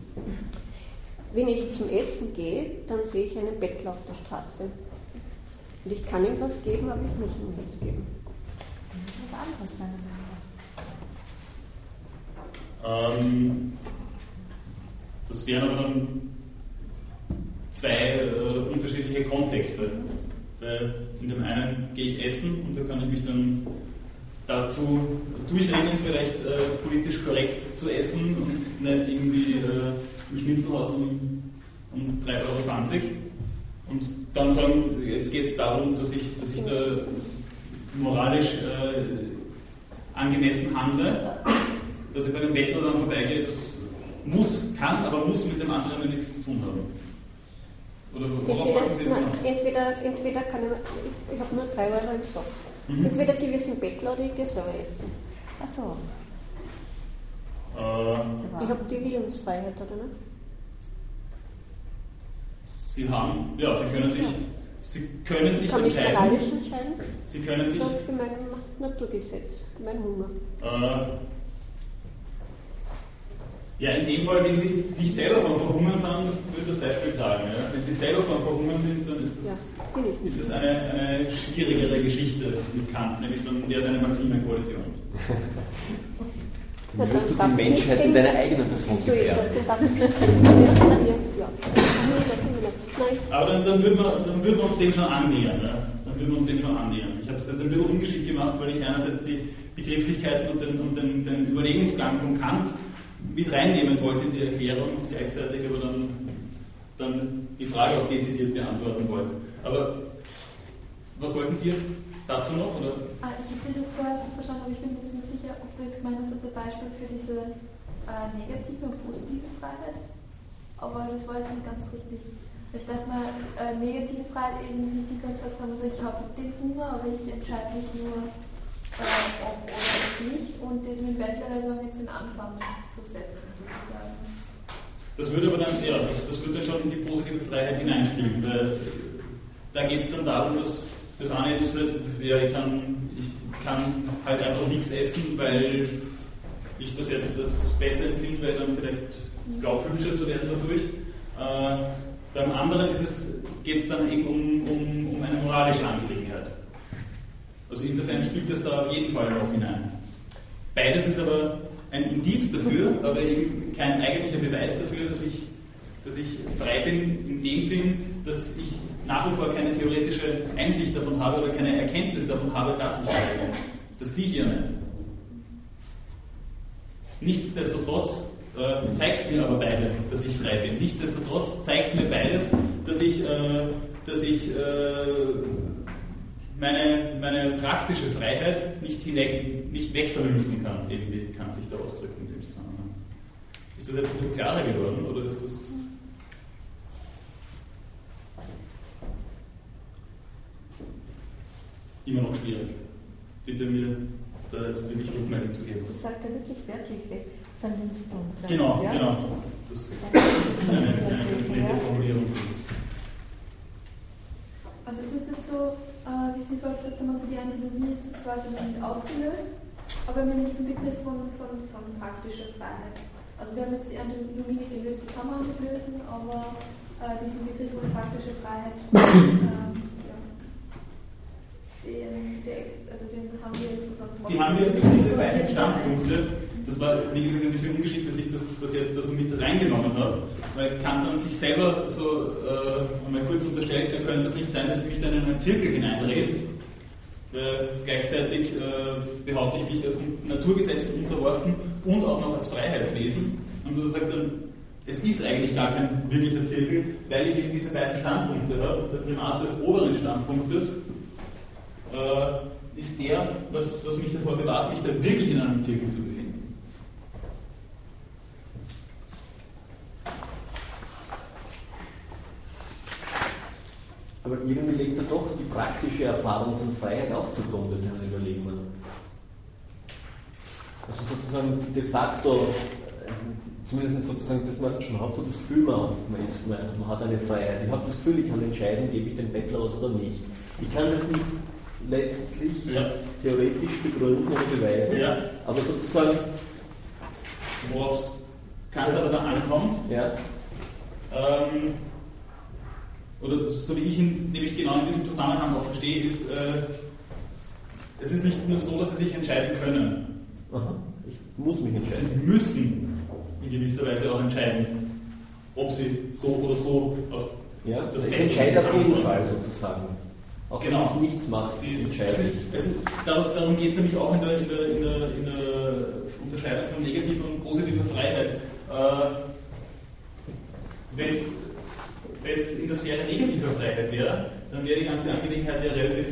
Wenn ich zum Essen gehe, dann sehe ich einen Bettler auf der Straße. Und ich kann ihm was geben, aber ich muss ihm nichts geben. Das ist was anderes, meiner Meinung Ähm, das wären aber dann zwei äh, unterschiedliche Kontexte. In dem einen gehe ich essen und da kann ich mich dann dazu durchringen, vielleicht äh, politisch korrekt zu essen und nicht irgendwie äh, im Schnitzelhaus um, um 3,20 Euro. Und dann sagen, jetzt geht es darum, dass ich, dass ich da moralisch äh, angemessen handle, dass ich bei dem Bettler dann vorbeigehe, das muss, kann, aber muss mit dem anderen nichts zu tun haben. Oder worauf Entweder, Sie jetzt nein, noch? entweder, entweder kann ich, ich habe nur 3 Euro im Sack. Mhm. Entweder ich einen Bettler oder ich gehe selber essen. Ach so. Äh, Ich habe die Willensfreiheit, oder nicht? Sie haben, ja, Sie können sich, Ja. Sie können sich Ich kann mich entscheiden. moralisch entscheiden Sie können sich, oder für mein Naturgesetz, für meinen Hunger. äh, ja, in dem Fall, wenn Sie nicht selber vom Verhungern sind, würde das Beispiel tragen. Ja? Wenn Sie selber vom Verhungern sind, dann ist Ja, das, nicht. ist das eine, eine schwierigere Geschichte mit Kant, nämlich dann wäre es eine Maximenkoalition. Dann wirst du die Menschheit in deiner eigenen Person gefährden. ja. Aber dann, dann, würden wir, dann würden wir uns dem schon annähern. Ja? Dann würden wir uns dem schon annähern. Ich habe das jetzt ein bisschen ungeschickt gemacht, weil ich einerseits die Begrifflichkeiten und den, und den, den Überlegungsgang von Kant mit reinnehmen wollte in die Erklärung gleichzeitig aber dann, dann die Frage auch dezidiert beantworten wollte. Aber was wollten Sie jetzt dazu noch? Oder? Ah, ich habe das jetzt vorher so verstanden, aber ich bin mir nicht sicher, ob du jetzt gemeint hast als ein Beispiel für diese äh, negative und positive Freiheit. Aber das war jetzt nicht ganz richtig. Ich dachte mal, äh, negative Freiheit eben, wie Sie gerade gesagt haben, also ich habe den Hunger, aber ich entscheide mich nur, äh, ob oder nicht. Und das mit Bettler also jetzt den Anfang zu setzen, sozusagen. Das würde aber dann, ja, das, das würde dann schon in die positive Freiheit hineinspielen, weil da geht es dann darum, dass das eine ist halt, ja, ich kann, ich kann halt einfach nichts essen, weil ich das jetzt das besser empfinde, weil dann vielleicht glaube, hübscher zu werden dadurch. Äh, beim anderen geht es dann eben um, um, um eine moralische Angelegenheit. Also insofern spielt das da auf jeden Fall noch hinein. Beides ist aber ein Indiz dafür, aber eben kein eigentlicher Beweis dafür, dass ich, dass ich frei bin, in dem Sinn, dass ich nach wie vor keine theoretische Einsicht davon habe oder keine Erkenntnis davon habe, dass ich frei bin. Das sehe ich ja nicht. Nichtsdestotrotz äh, zeigt mir aber beides, dass ich frei bin. Nichtsdestotrotz zeigt mir beides, dass ich, äh, dass ich äh, meine, meine praktische Freiheit nicht, hinweg, nicht wegvernünften kann, wie Kant sich da ausdrückt in dem Zusammenhang. Ist das jetzt ein bisschen klarer geworden oder ist das. Immer noch schwierig. Bitte mir da jetzt wirklich Rückmeldung zu geben. Das sagt er wirklich wörtlich weg. Vernunft und. Genau, ja, genau. Das ist, Das, ist eine, eine nette Formulierung für das. Also es ist jetzt so, wie Sie vorher gesagt haben, also die Antinomie ist quasi nicht aufgelöst, aber wir haben diesen Begriff von, von, von praktischer Freiheit. Also wir haben jetzt die Antinomie nicht gelöst, die kann man nicht lösen, aber äh, diesen Begriff von praktischer Freiheit, ähm, ja, den, der, also den haben wir jetzt sozusagen Die haben wir durch diese beiden Standpunkte, das war wie gesagt ein bisschen ungeschickt, dass ich das, das jetzt so mit reingenommen habe, weil Kant dann sich selber so äh, einmal kurz unterstellt, da könnte es nicht sein, dass ich mich dann in einen Zirkel hineinrede. Äh, gleichzeitig äh, behaupte ich mich als Naturgesetzen unterworfen und auch noch als Freiheitswesen. und so sagt dann, es ist eigentlich gar kein wirklicher Zirkel, weil ich eben diese beiden Standpunkte habe. Der Primat des oberen Standpunktes äh, ist der, was, was mich davor bewahrt, mich da wirklich in einem Zirkel zu befinden. Aber irgendwie legt er doch die praktische Erfahrung von Freiheit auch zugrunde seinen Überlegungen. Also sozusagen de facto, äh, zumindest sozusagen, dass man, man hat so das Gefühl, man, man, ist, man, man hat eine Freiheit. Ich habe das Gefühl, ich kann entscheiden, gebe ich dem Bettler was oder nicht. Ich kann das nicht letztlich ja. theoretisch begründen oder beweisen, ja. aber sozusagen. Worauf es Kant aber dann ankommt, ja. ähm, oder so wie ich ihn nämlich genau in diesem Zusammenhang auch verstehe, ist, äh, es ist nicht nur so, dass sie sich entscheiden können. Aha. Ich muss mich entscheiden. Sie müssen in gewisser Weise auch entscheiden, ob sie so oder so auf ja, das Ich entscheide auf jeden Fall sozusagen. Auch genau. wenn ich nichts mache, sie entscheide ich. Es ist, darum geht es nämlich auch in der, in, der, in, der, in der Unterscheidung von negativer und positiver Freiheit. Äh, Wenn es wenn es in der Sphäre negativer Freiheit wäre, dann wäre die ganze Angelegenheit ja relativ,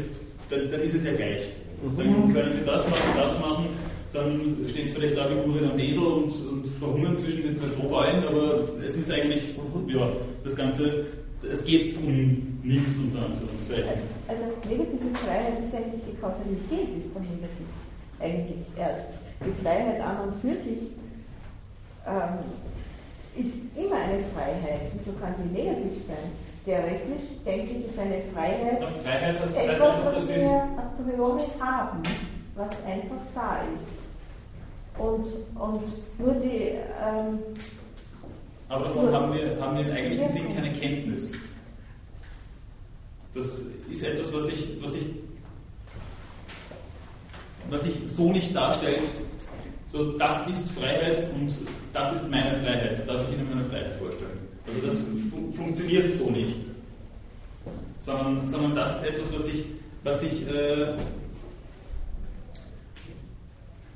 dann, dann ist es ja gleich. Mhm. Dann können Sie das machen, das machen, dann stehen Sie vielleicht da wie Urin ans Esel und, und verhungern zwischen den zwei Strohballen, aber es ist eigentlich, mhm. ja, das Ganze, es geht um nichts unter Anführungszeichen. Also negative Freiheit ist eigentlich die Kausalität ist von negativ. Eigentlich erst. Die Freiheit an und für sich ähm, ist immer eine Freiheit. Wieso kann die negativ sein? Theoretisch denke ich, ist eine Freiheit, ja, Freiheit etwas, was wir a priori haben, was einfach da ist. Und, und nur die. Ähm, Aber davon haben wir, haben wir im eigentlichen Sinn keine Kenntnis. Das ist etwas, was sich was ich, was sich so nicht darstellt, so, das ist Freiheit und das ist meine Freiheit. Darf ich Ihnen meine Freiheit vorstellen? Also das fun funktioniert so nicht. Sondern, sondern das ist etwas, was ich, was ich, äh,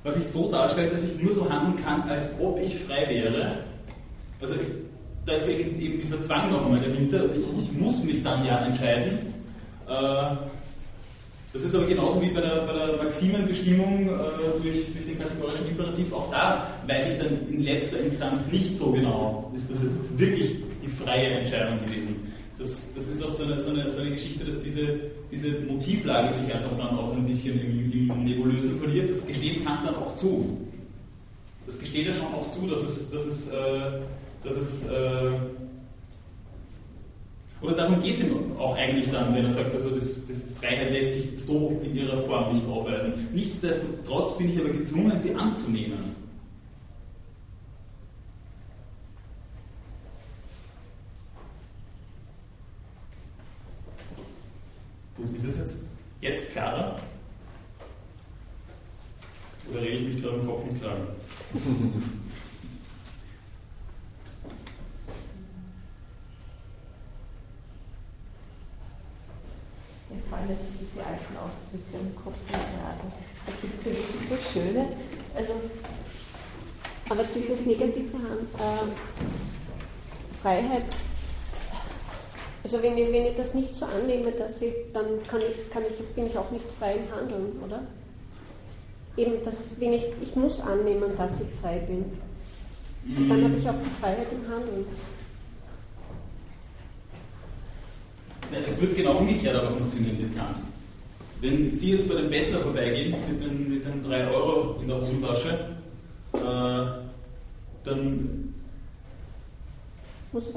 was ich so darstellt, dass ich nur so handeln kann, als ob ich frei wäre. Also da ist eben, eben dieser Zwang noch einmal dahinter. Also ich, ich muss mich dann ja entscheiden. Äh, das ist aber genauso wie bei der, bei der Maximenbestimmung äh, durch, durch den kategorischen Imperativ. Auch da weiß ich dann in letzter Instanz nicht so genau, ist das jetzt wirklich die freie Entscheidung gewesen. Das, das ist auch so eine, so, eine, so eine Geschichte, dass diese, diese Motivlage sich einfach dann auch ein bisschen im, im Nebulösen verliert. Das gesteht Kant dann auch zu. Das gesteht er schon auch zu, dass es, dass es, äh, dass es äh, oder darum geht es ihm auch eigentlich dann, wenn er sagt, also das, die Freiheit lässt sich so in ihrer Form nicht aufweisen. Nichtsdestotrotz bin ich aber gezwungen, sie anzunehmen. Gut, ist es jetzt, jetzt klarer? Oder rede ich mich gerade im Kopf und Kragen? fallen sich diese alten Ausdrücke im Kopf Kragen. Da gibt es ja wirklich so schöne. Also, aber dieses negative äh, Freiheit, also wenn ich, wenn ich das nicht so annehme, dass ich, dann kann ich, kann ich, bin ich auch nicht frei im Handeln, oder? Eben, das, wenn ich, ich muss annehmen, dass ich frei bin. Und dann habe ich auch die Freiheit im Handeln. Es wird genau umgekehrt aber funktionieren mit Kant. Wenn Sie jetzt bei dem Bettler vorbeigehen mit den, mit den 3 Euro in der Hosentasche, äh, dann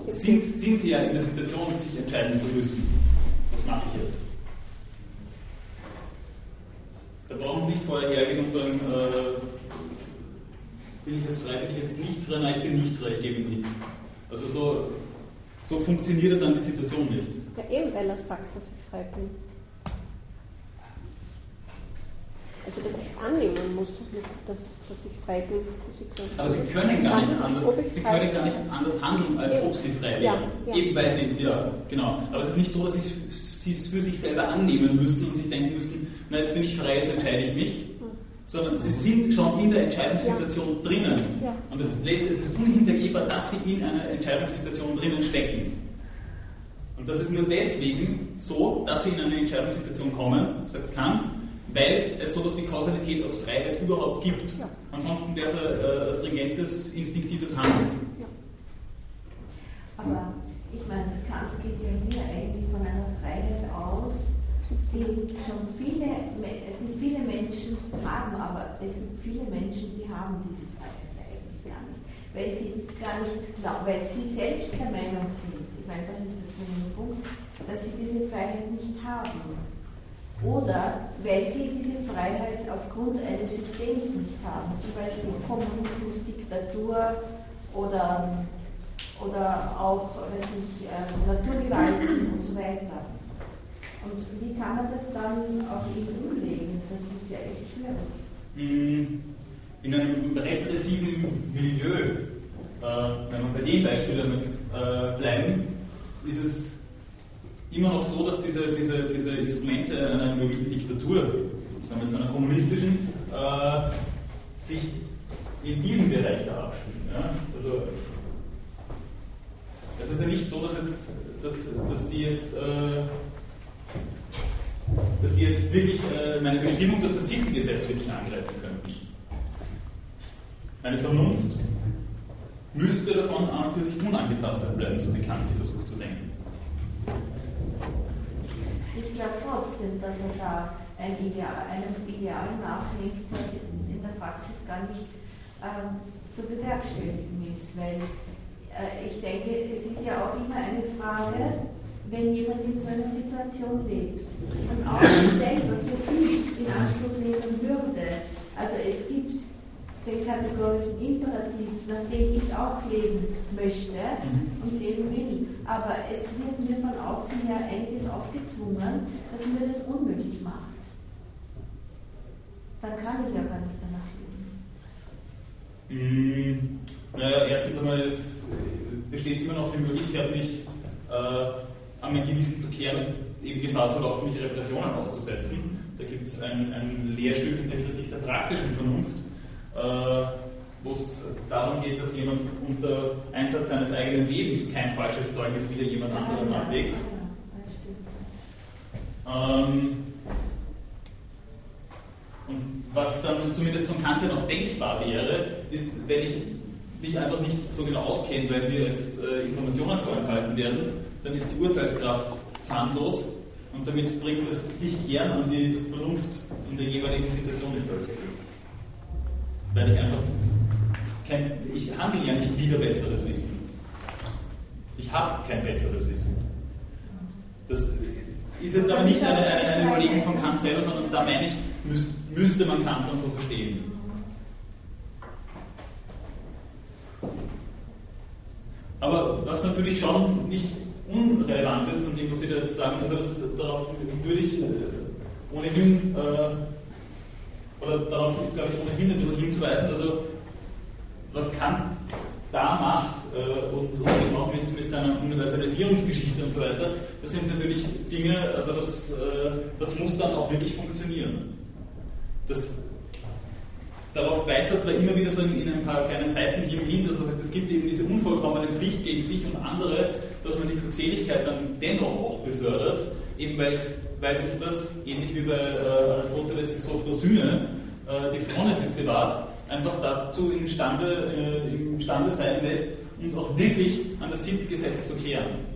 sind, sind, Sie ja in der Situation, sich entscheiden zu müssen. Was mache ich jetzt? Da brauchen Sie nicht vorher hergehen und sagen, äh, bin ich jetzt frei, bin ich jetzt nicht frei? Nein, ich bin nicht frei, ich gebe ihm nichts. Also so, so funktioniert dann die Situation nicht. Ja, eben, weil er sagt, dass ich frei bin. Also, dass ich es annehmen muss, dass, dass ich frei bin. Ich Aber Sie können gar nicht anders, Sie können gar nicht anders handeln, als ob Sie frei wären. Ja, ja. Eben weil Sie, ja, genau. Aber es ist nicht so, dass Sie es für sich selber annehmen müssen und sich denken müssen, na jetzt bin ich frei, jetzt entscheide ich mich. Sondern sie sind schon in der Entscheidungssituation drinnen. Und lässt, es ist unhintergehbar, dass sie in einer Entscheidungssituation drinnen stecken. Und das ist nur deswegen so, dass sie in eine Entscheidungssituation kommen, sagt Kant, weil es sowas wie Kausalität aus Freiheit überhaupt gibt. Ja. Ansonsten wäre es ein, ein stringentes, instinktives Handeln. Ja. Aber ich meine, Kant geht ja hier eigentlich von einer Freiheit aus, die schon viele, die viele Menschen haben, aber es gibt viele Menschen, die haben diese Freiheit eigentlich gar nicht, weil sie gar nicht glauben, weil sie selbst der Meinung sind, meine, das ist der zweite Punkt, dass sie diese Freiheit nicht haben. Oder weil sie diese Freiheit aufgrund eines Systems nicht haben, zum Beispiel Kommunismus, Diktatur oder, oder auch weiß ich, äh, Naturgewalten und so weiter. Und wie kann man das dann auf ihn umlegen? Das ist ja echt schwierig. Mm, in einem repressiven Milieu, äh, wenn wir bei dem Beispiel damit äh, bleiben, ist es immer noch so, dass diese, diese, diese Instrumente einer möglichen Diktatur, sagen wir jetzt einer kommunistischen, äh, sich in diesem Bereich da abspielen. Ja? Also, es ist ja nicht so, dass, jetzt, dass, dass die jetzt äh, dass die jetzt wirklich äh, meine Bestimmung durch das Sittengesetz wirklich angreifen könnten. Meine Vernunft müsste davon an und für sich unangetastet bleiben, so wie Kant sie versucht zu denken. Ich glaube trotzdem, dass er da ein Ideal, einem Ideal nachhängt, das in der Praxis gar nicht ähm, zu bewerkstelligen ist, weil äh, ich denke, es ist ja auch immer eine Frage, wenn jemand in so einer Situation lebt und auch selber für sich in Anspruch nehmen würde. Also es gibt den kategorischen Imperativ, nach dem ich auch leben möchte mhm. und leben will. Aber es wird mir von außen her einiges aufgezwungen, das mir das unmöglich macht. Dann kann ich ja gar nicht danach leben. Mhm. Naja, erstens einmal besteht immer noch die Möglichkeit, mich äh, an ein Gewissen zu kehren, eben Gefahr zu laufen, mich Repressionen auszusetzen. Da gibt es ein, ein Lehrstück in der Kritik der praktischen Vernunft, wo es darum geht, dass jemand unter Einsatz seines eigenen Lebens kein falsches Zeugnis wieder jemand anderem ablegt. Ähm, und was dann zumindest von Kant her noch denkbar wäre, ist, wenn ich mich einfach nicht so genau auskenne, weil mir jetzt äh, Informationen vorenthalten werden, dann ist die Urteilskraft zahnlos und damit bringt es sich gern an die Vernunft in der jeweiligen Situation allzu viel. Weil ich einfach kein, ich handle ja nicht wieder besseres Wissen. Ich habe kein besseres Wissen. Das ist jetzt aber nicht eine, eine, eine Überlegung von Kant selber, sondern da meine ich, müsste man Kant dann so verstehen. Aber was natürlich schon nicht unrelevant ist von dem, was Sie da jetzt sagen. Also das, darauf würde ich äh, ohnehin, äh, oder darauf ist, glaube ich, ohnehin ein bisschen hinzuweisen, also was Kant da macht äh, und, und auch mit, mit seiner Universalisierungsgeschichte und so weiter, das sind natürlich Dinge, also das, äh, das muss dann auch wirklich funktionieren. Das, darauf weist er zwar immer wieder so in, in ein paar kleinen Seiten hier hin, dass er sagt, es gibt eben diese unvollkommene Pflicht gegen sich und andere, dass man die Glückseligkeit dann dennoch auch befördert, eben weil uns das, ähnlich wie bei äh, Aristoteles die Sophrosyne, äh, die Phronesis bewahrt, einfach dazu imstande, äh, imstande sein lässt, uns auch wirklich an das Sintgesetz zu kehren.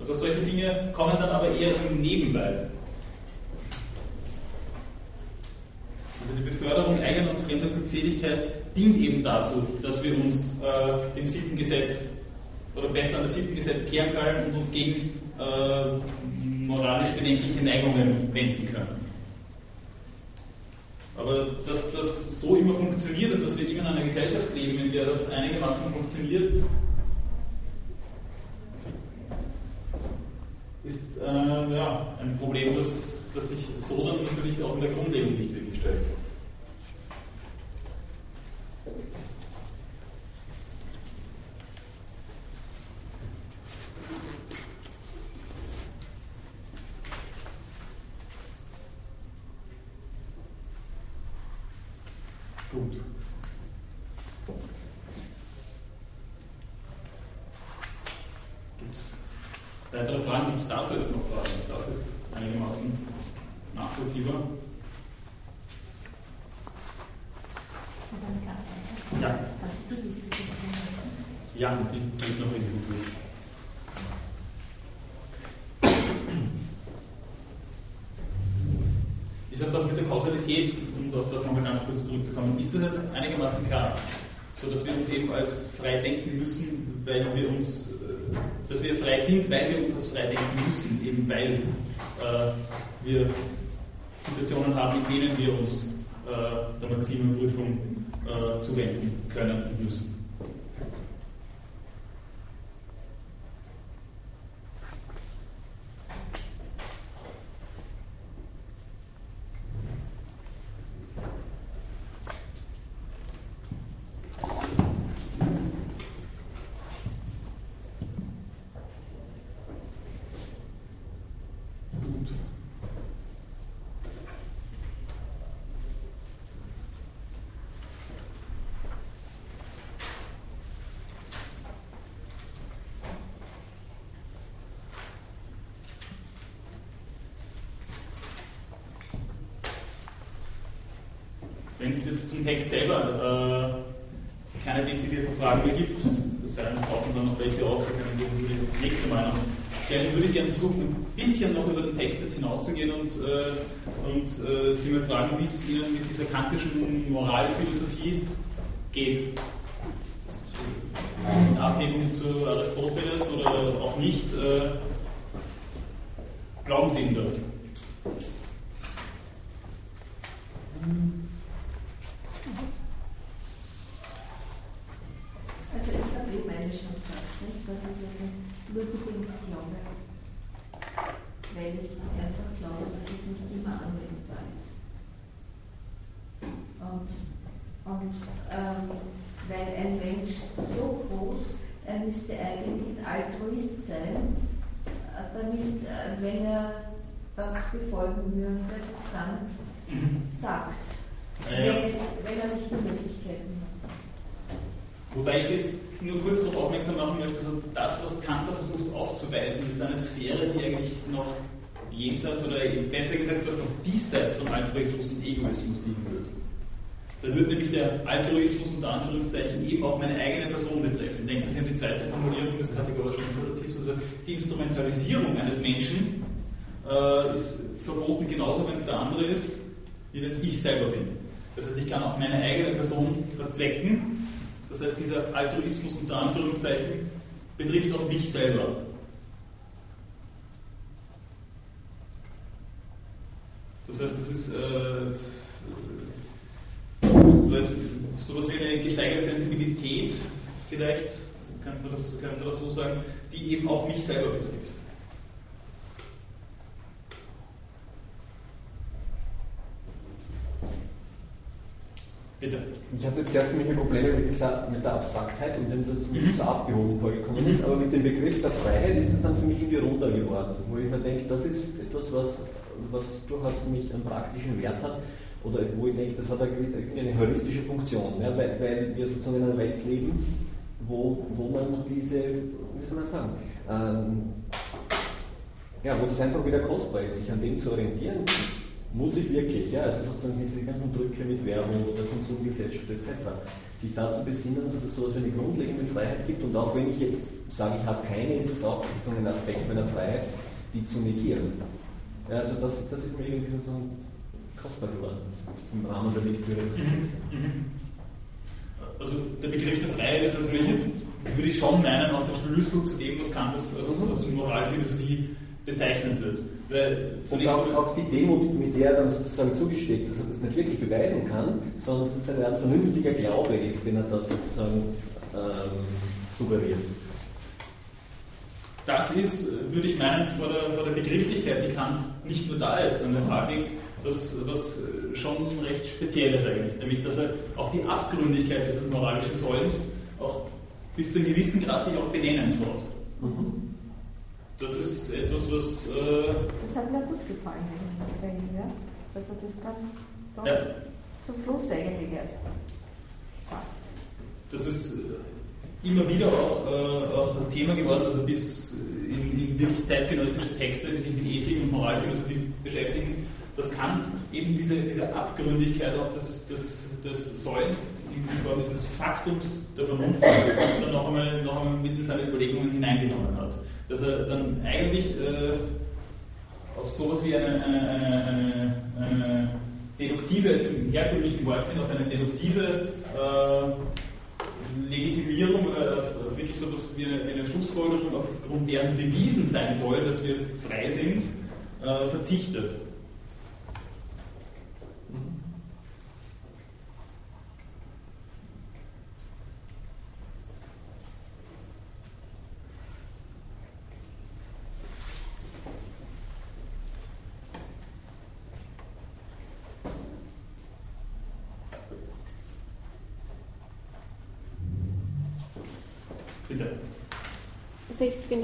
Also solche Dinge kommen dann aber eher im Nebenbei. Also die Beförderung eigener und fremder Glückseligkeit dient eben dazu, dass wir uns äh, dem Sittengesetz oder besser an das Sittengesetz kehren können und uns gegen äh, moralisch bedenkliche Neigungen wenden können. Aber dass das so immer funktioniert und dass wir immer in einer Gesellschaft leben, in der das einigermaßen funktioniert, ist äh, ja, ein Problem, das, das sich so dann natürlich auch in der Grundlegung nicht wirklich stellt. Gut. Gibt es weitere Fragen? Gibt es dazu jetzt noch Fragen? Das ist einigermaßen nachvollziehbar. Ja. Ja, die geht noch in durch. Ist das mit der Kausalität, um auf das nochmal ganz kurz zurückzukommen, ist das jetzt einigermaßen klar? So dass wir uns eben als frei denken müssen, weil wir uns, äh, dass wir frei sind, weil wir uns als frei denken müssen, eben weil äh, wir Situationen haben, in denen wir uns äh, der Maximenprüfung äh, zuwenden können und müssen. Wenn zum Text selber äh, keine dezidierten Fragen mehr gibt, das heißt, es tauchen dann noch welche auf, Sie können sich natürlich das nächste Mal noch stellen, würde ich gerne versuchen, ein bisschen noch über den Text jetzt hinauszugehen und, äh, und äh, Sie mal fragen, wie es Ihnen mit dieser kantischen Moralphilosophie geht. In Abhebung zu Aristoteles oder auch nicht, äh, glauben Sie ihm das? Befolgen würde, das dann mhm. sagt, ja, ja. Wenn, es, wenn er nicht die Möglichkeiten hat. Wobei ich jetzt nur kurz darauf aufmerksam machen möchte, also das, was Kanter versucht aufzuweisen, ist eine Sphäre, die eigentlich noch jenseits oder besser gesagt was noch diesseits von Altruismus und Egoismus liegen wird. Da wird nämlich der Altruismus unter Anführungszeichen eben auch meine eigene Person betreffen. Denken Sie an die zweite Formulierung des kategorischen Imperativs, also die Instrumentalisierung eines Menschen äh, ist verboten, genauso wenn es der andere ist, wie wenn es ich selber bin. Das heißt, ich kann auch meine eigene Person verzwecken. Das heißt, dieser Altruismus unter Anführungszeichen betrifft auch mich selber. Das heißt, das ist äh, so etwas wie eine gesteigerte Sensibilität, vielleicht könnte man, das, könnte man das so sagen, die eben auch mich selber betrifft. Bitte. Ich hatte zuerst ziemliche Probleme mit, dieser, mit der Abstraktheit und dem das mit so abgehoben vorgekommen mhm. ist, aber mit dem Begriff der Freiheit ist das dann für mich irgendwie runter geworden, wo ich mir denke, das ist etwas, was, was durchaus für mich einen praktischen Wert hat oder wo ich denke, das hat eine heuristische Funktion, ja, weil, weil, wir sozusagen in einer Welt leben, wo, wo man diese, wie soll man sagen, ähm, ja, wo das einfach wieder kostbar ist, sich an dem zu orientieren muss ich wirklich, ja, also sozusagen diese ganzen Drücke mit Werbung oder Konsumgesellschaft etc., sich dazu besinnen, dass es so etwas wie eine grundlegende Freiheit gibt und auch wenn ich jetzt sage, ich habe keine, ist das auch sozusagen ein Aspekt meiner Freiheit, die zu negieren. Ja, also das, das ist mir irgendwie sozusagen kostbar geworden im Rahmen der Lektüre. Also der Begriff der Freiheit ist natürlich jetzt, würde ich schon meinen, auch der Schlüssel zu dem, was Kant als, als, als Moralphilosophie bezeichnet wird. Weil und auch, auch, die Demut, mit der er dann sozusagen zugesteht, dass er das nicht wirklich beweisen kann, sondern dass es eine Art vernünftiger Glaube ist, den er dort sozusagen ähm, suggeriert. Das ist, würde ich meinen, vor der, vor der Begrifflichkeit, die Kant nicht nur da ist an der Tag was, was schon recht speziell ist eigentlich, nämlich dass er auch die Abgründigkeit dieses moralischen Sollens auch bis zu einem gewissen Grad sich auch benennen traut. Mhm das ist etwas, was. Äh das hat mir gut gefallen, ja? dass er das dann doch. Ja. zum Schluss eigentlich erst. Das ist äh, immer wieder auch, äh, auch ein Thema geworden, also bis in, in, wirklich zeitgenössische Texte, die sich mit Ethik und Moralphilosophie beschäftigen, dass Kant eben diese, diese Abgründigkeit auch des, des, des Sollens in Form dieses Faktums der Vernunft dann noch einmal, noch einmal mit in seine Überlegungen hineingenommen hat. Dass er dann eigentlich äh, auf sowas wie eine, eine, eine, eine deduktive, jetzt im herkömmlichen Wortsinn, auf eine deduktive äh, Legitimierung oder auf, auf wirklich so etwas wie eine, eine, Schlussfolgerung, aufgrund deren bewiesen sein soll, dass wir frei sind, äh, verzichtet. Also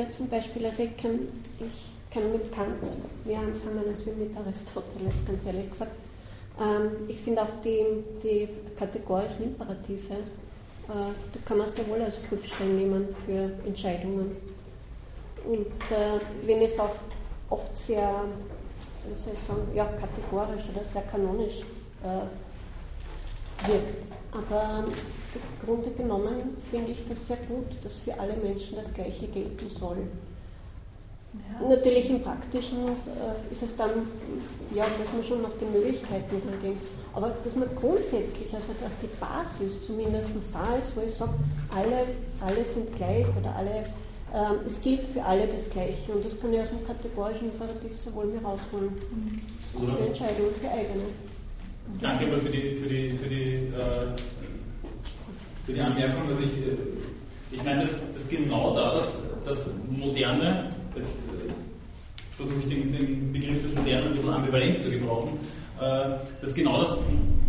finde zum Beispiel, also ich kann, ich kann mit Kant mehr anfangen als mit Aristoteles, ganz ehrlich gesagt. Ähm, ich finde auch die, die kategorischen Imperative, äh, da kann man sehr wohl als Prüfstein nehmen für Entscheidungen. Und äh, wenn es auch oft sehr, wie soll ich sagen, ja, kategorisch oder sehr kanonisch äh, wirkt. Aber im Grunde genommen finde ich das sehr gut, dass für alle Menschen das Gleiche gelten soll. Ja. Natürlich im Praktischen äh, ist es dann, ja, muss man schon auf die Möglichkeiten dann gehen. Aber dass man grundsätzlich, also dass die Basis zumindest da ist, wo ich sage, alle, alle sind gleich oder alle, äh, es gilt für alle das Gleiche. Und das kann ich aus dem kategorischen Imperativ sehr wohl mir rausholen. Mhm. Also Entscheidung für eigene. Danke für die, für die, für die äh für die Anmerkung, dass ich, äh, ich meine, dass, dass genau da das, das Moderne, jetzt äh, versuche ich den, den, Begriff des Modernen ein bisschen ambivalent zu gebrauchen, äh, dass genau das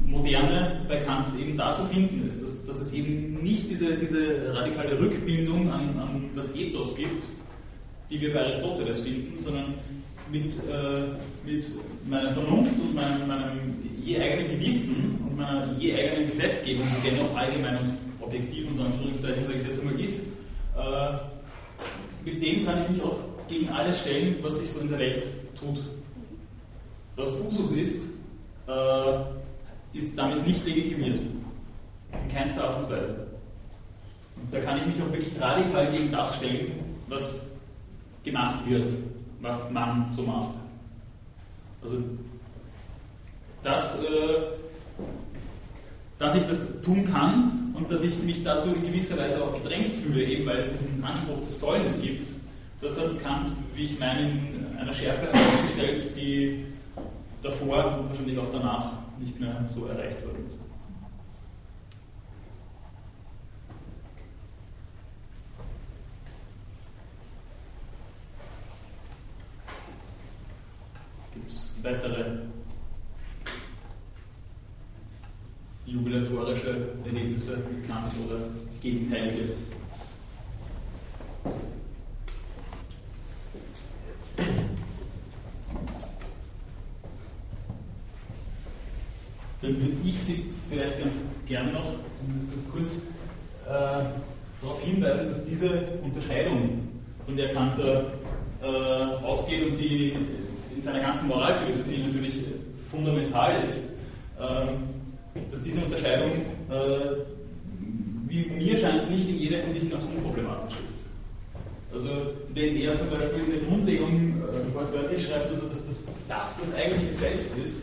Moderne bei Kant eben da zu finden ist, dass, dass es eben nicht diese, diese radikale Rückbindung an, an das Ethos gibt, die wir bei Aristoteles finden, sondern mit, äh, mit meiner Vernunft und meinem, meinem je eigenen Gewissen und meiner je eigenen Gesetzgebung, die dennoch allgemein und objektiv unter Anführungszeichen, sage ich jetzt einmal, ist, äh, mit dem kann ich mich auch gegen alles stellen, was sich so in der Welt tut. Was Usus ist, äh, ist damit nicht legitimiert. In keinster Art und Weise. Und da kann ich mich auch wirklich radikal gegen das stellen, was gemacht wird, was man so macht. Also das äh, dass ich das tun kann und dass ich mich dazu in gewisser Weise auch gedrängt fühle, eben weil es diesen Anspruch des Sollens gibt. Das hat Kant, wie ich meine, in einer Schärfe herausgestellt, die davor und wahrscheinlich auch danach nicht mehr so erreicht worden ist. Gibt es weitere mit Kant oder gegenteilige. Dann würde ich Sie vielleicht ganz gerne noch, zumindest ganz kurz, äh, darauf hinweisen, dass diese Unterscheidung, von der Kant äh, ausgeht und die in seiner ganzen Moralphilosophie natürlich fundamental ist, ähm, dass diese Unterscheidung, äh, wie mir scheint, nicht in jeder Hinsicht ganz unproblematisch ist. Also wenn er zum Beispiel in der Grundlegung äh, wortwörtlich schreibt, also dass das, das das eigentliche Selbst ist,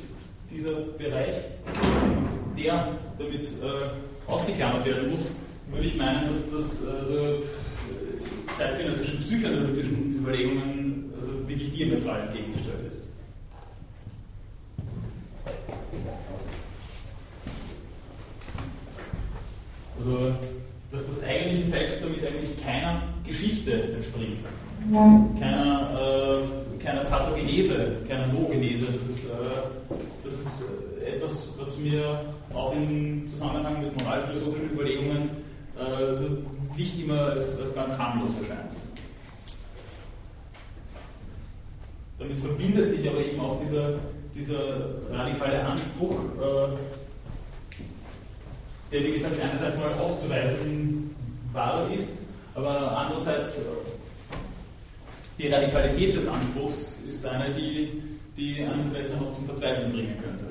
dieser Bereich, der damit äh, ausgeklammert werden muss, würde ich meinen, dass das also, äh, zeitgenössischen psychoanalytischen Überlegungen also wirklich diametral entgegengestellt ist. Also, dass das eigentliche Selbst damit eigentlich keiner Geschichte entspringt. Keiner, äh, keiner Pathogenese, keiner Nogenese. Das ist, äh, das ist etwas, was mir auch im Zusammenhang mit moralphilosophischen Überlegungen äh, also nicht immer als, als ganz harmlos erscheint. Damit verbindet sich aber eben auch dieser, dieser radikale Anspruch, äh, der wie gesagt einerseits mal aufzuweisen wahr ist, aber andererseits die Radikalität des Anspruchs ist eine, die, die einen vielleicht noch zum Verzweifeln bringen könnte.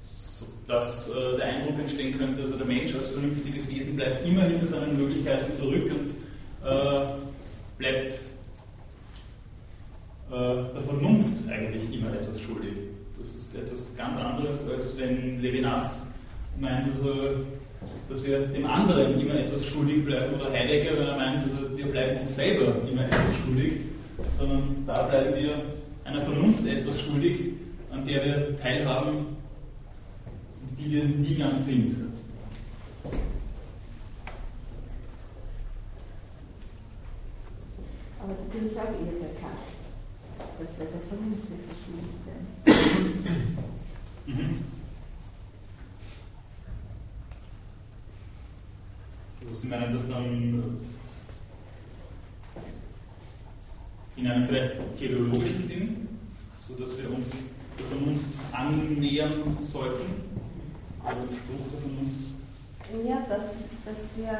So, dass äh, der Eindruck entstehen könnte, also der Mensch als vernünftiges Wesen bleibt immer hinter seinen Möglichkeiten zurück und äh, bleibt äh, der Vernunft eigentlich immer etwas schuldig. Das ist etwas ganz anderes, als wenn Levinas meint, also, dass wir dem anderen immer etwas schuldig bleiben, oder Heidegger, wenn er meint, also, wir bleiben uns selber immer etwas schuldig, sondern da bleiben wir einer Vernunft etwas schuldig, an der wir teilhaben, die wir nie ganz sind. Aber bin ich auch eher der Kant. Das wäre der Vernunft etwas schuldig sein. Mhm. Also Sie meinen das dann in einem vielleicht theologischen Sinn, sodass wir uns der Vernunft annähern sollten? Oder der Spruch der Vernunft? Ja, dass, dass, wir,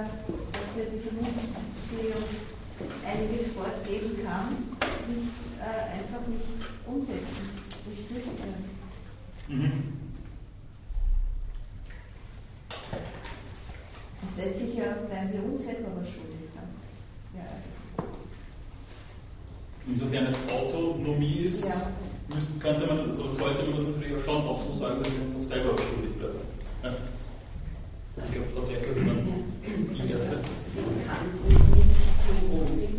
dass wir die Vernunft, die uns einiges fortgeben kann, nicht, äh, einfach nicht umsetzen, nicht durchführen. Mhm. Und das sicher bleiben wir uns selber was schuldig. Ja. Insofern es Autonomie ist, Ja. müsste, könnte man, oder sollte man das natürlich auch schon auch so sagen, dass wir uns auch selber was schuldig bleiben. Ja. Ich glaube, Frau Dressler ist dann die Erste. Kant uns nicht so rosig.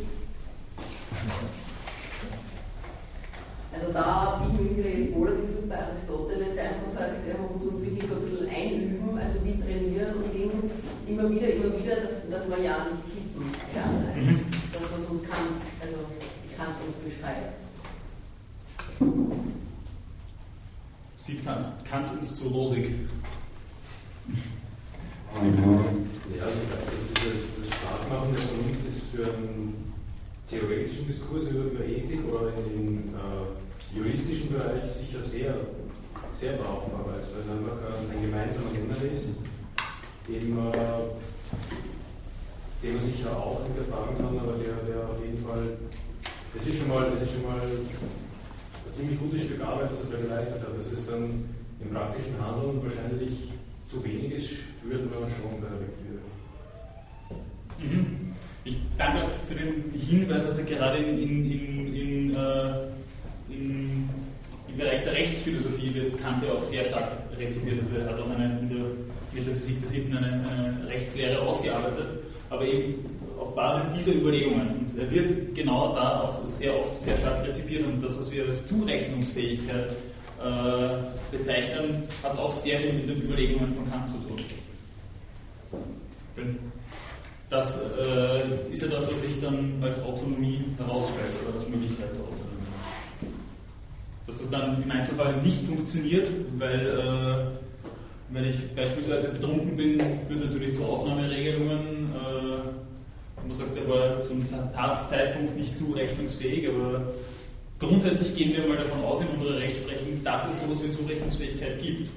Also da habe ich mich wieder jetzt wohler gefühlt bei Aristoteles, der einfach sagt, er muss uns wirklich so ein bisschen einüben, also wie trainieren und ihn immer wieder, immer wieder, dass, dass wir ja nicht kippen. Ja, als das, was uns Kant, also Kant uns beschreibt. Sieht Kant uns zu rosig. Ja, also dass dieses das Starkmachen der Vernunft ist für einen theoretischen Diskurs über, über Ethik oder in den äh, juristischen Bereich sicher sehr, sehr brauchbar, weil es es einfach ein gemeinsamer Nenner ist, den man, den man sicher auch hinterfragen kann, aber der, der auf jeden Fall, das ist schon mal, das ist schon mal ein ziemlich gutes Stück Arbeit, was er da geleistet hat. Das ist dann im praktischen Handeln wahrscheinlich zu wenig ist, spürt man schon bei der Lektüre. Mhm. Ich danke auch für den Hinweis, also gerade in, in, in, in, äh, im Bereich der Rechtsphilosophie wird Kant ja auch sehr stark rezipiert. Also er hat auch eine, in der Metaphysik der Siebten eine, eine Rechtslehre ausgearbeitet, aber eben auf Basis dieser Überlegungen. Und er wird genau da auch sehr oft sehr stark rezipiert und das, was wir als Zurechnungsfähigkeit äh, bezeichnen, hat auch sehr viel mit den Überlegungen von Kant zu tun. Denn das äh, ist ja das, was sich dann als Autonomie herausstellt oder als Möglichkeit. Dass das dann im Einzelfall nicht funktioniert, weil äh, wenn ich beispielsweise betrunken bin, führt natürlich zu Ausnahmeregelungen. Äh, man sagt, er war zum Tatzeitpunkt nicht zurechnungsfähig, aber grundsätzlich gehen wir mal davon aus in unserer Rechtsprechung, dass es sowas wie Zurechnungsfähigkeit gibt.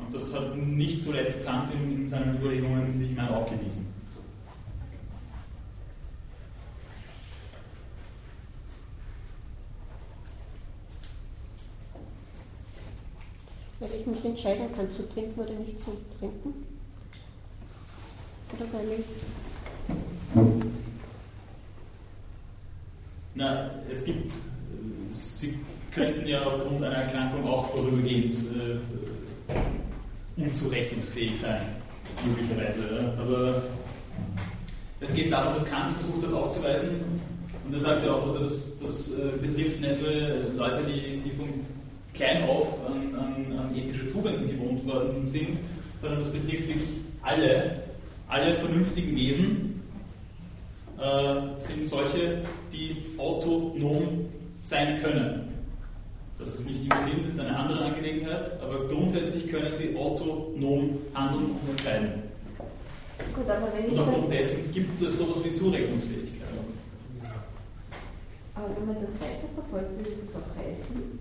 Und das hat nicht zuletzt Kant in, in seinen Überlegungen, die ich aufgewiesen. Weil ich mich entscheiden kann, zu trinken oder nicht zu trinken. Oder weil ich. Na, es gibt, Sie könnten ja aufgrund einer Erkrankung auch vorübergehend äh, unzurechnungsfähig sein, möglicherweise. Aber es geht darum, dass Kant versucht hat aufzuweisen, und er sagt ja auch, also das, das äh, betrifft nicht nur Leute, die, die von klein auf an, an, an ethische Tugenden gewohnt worden sind, sondern das betrifft wirklich alle, alle vernünftigen Wesen, äh, sind solche, die autonom sein können. Dass es nicht immer sind, ist eine andere Angelegenheit, aber grundsätzlich können sie autonom handeln und entscheiden. Gut, aber wenn Und aufgrund dessen gibt es sowas wie Zurechnungsfähigkeit. aber wenn man das weiterverfolgt, würde das auch heißen,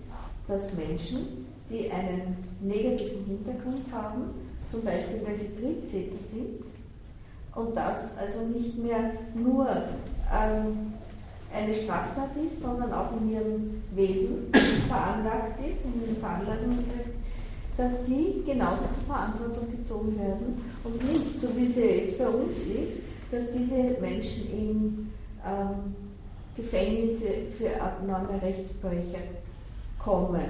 dass Menschen, die einen negativen Hintergrund haben, zum Beispiel weil sie Triebtäter sind und das also nicht mehr nur ähm, eine Straftat ist, sondern auch in ihrem Wesen veranlagt ist, in den Veranlagungen, dass die genauso zur Verantwortung gezogen werden und nicht, so wie sie jetzt bei uns ist, dass diese Menschen in ähm, Gefängnisse für abnorme Rechtsbrecher kommen.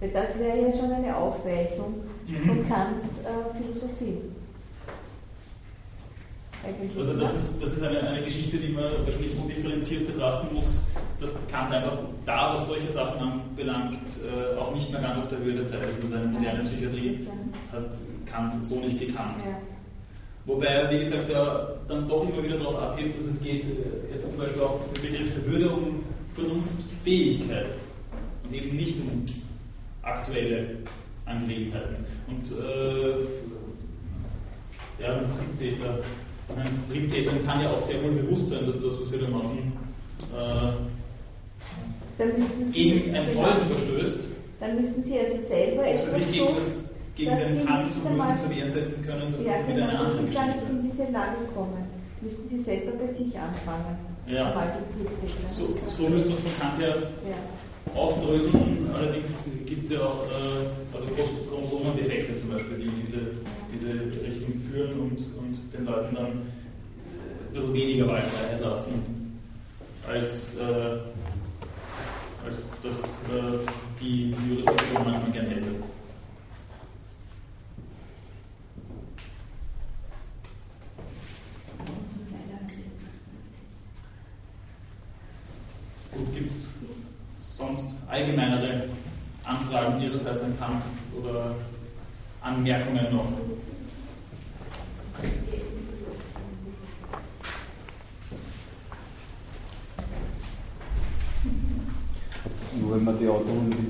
Weil das wäre ja schon eine Aufweichung mhm. von Kants äh, Philosophie. Eigentlich also das ist, das ist eine, eine Geschichte, die man wahrscheinlich so differenziert betrachten muss, dass Kant einfach da, was solche Sachen anbelangt, äh, auch nicht mehr ganz auf der Höhe der Zeit ist. Also eine moderne Psychiatrie hat Kant so nicht gekannt. Ja. Wobei er, wie gesagt, ja dann doch immer wieder darauf abhebt, dass es geht äh, jetzt zum Beispiel auch im Begriff der Würde um Vernunftfähigkeit eben nicht um aktuelle Angelegenheiten. Und äh, ja, ein Triebtäter, ein Triebtätern kann ja auch sehr wohl bewusst sein, dass das, was sie da machen, äh, gegen ein Sollen verstößt. Dann müssen sie also selber etwas tun gegen den Handel zu Wehren setzen können, dass ja, das wieder genau, eine andere dass sie gar nicht in diese Lage kommen. Müssen sie selber bei sich anfangen. Ja. So, so müssen wir es von Kant her ja. Aufdröseln. Allerdings gibt es ja auch äh, also Chromosomendefekte zum Beispiel, die in diese, diese Richtung führen und, und den Leuten dann bisschen weniger Wahlfreiheit lassen, als, äh, als das äh, die, die Jurisdiktion manchmal gerne hätte. Gut, gibt es sonst allgemeinere Anfragen Ihrerseits an Kant oder Anmerkungen noch? Nur wenn man die Autonomität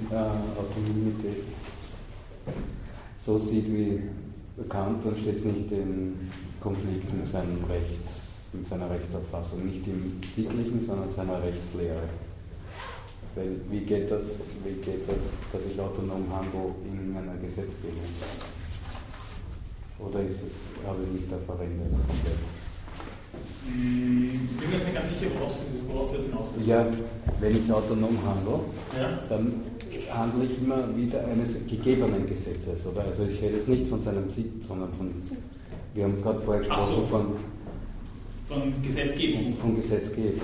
so sieht wie Kant, dann steht es nicht in Konflikt mit seinem Recht mit seiner Rechtsauffassung, nicht im sittlichen, sondern seiner Rechtslehre. Weil wie geht das, wie geht das, dass ich autonom handle in einer Gesetzgebung? Oder ist es, habe ich mich da verwendet Ich bin mir nicht ganz sicher, worauf, worauf du jetzt hinaus willst. Ja, wenn ich autonom handle, ja. dann handle ich immer wieder eines gegebenen Gesetzes. Oder? Also ich rede jetzt nicht von seinem Sitz, sondern von, wir haben gerade vorher gesprochen so. von von Gesetzgebung. Von Gesetzgebung.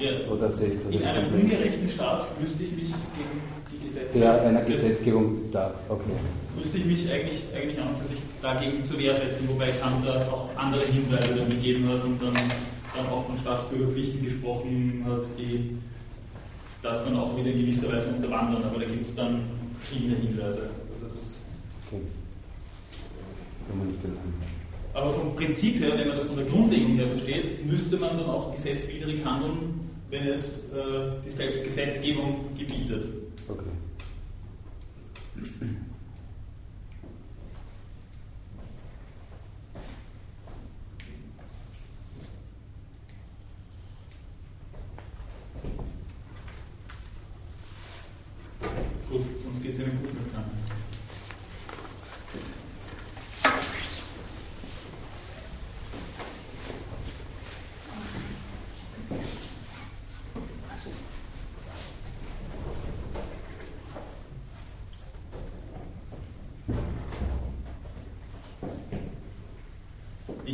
Ja. Oder sehe ich das In einem ungerechten Staat müsste ich mich gegen die Gesetze. Ja, einer Gesetzgebung da, okay. Müsste ich mich eigentlich, eigentlich an und für sich dagegen zur Wehr setzen, wobei Kant da auch andere Hinweise dann gegeben hat und dann, dann auch von Staatsbürgerpflichten gesprochen hat, die das dann auch wieder in gewisser Weise unterwandern. Aber da gibt es dann verschiedene Hinweise. Also das okay. Kann man nicht genau. Aber vom Prinzip her, wenn man das von der Grundlegung her versteht, müsste man dann auch gesetzwidrig handeln, wenn es äh, die Gesetzgebung gebietet. Okay. Gut, sonst geht es Ihnen gut mit Kant.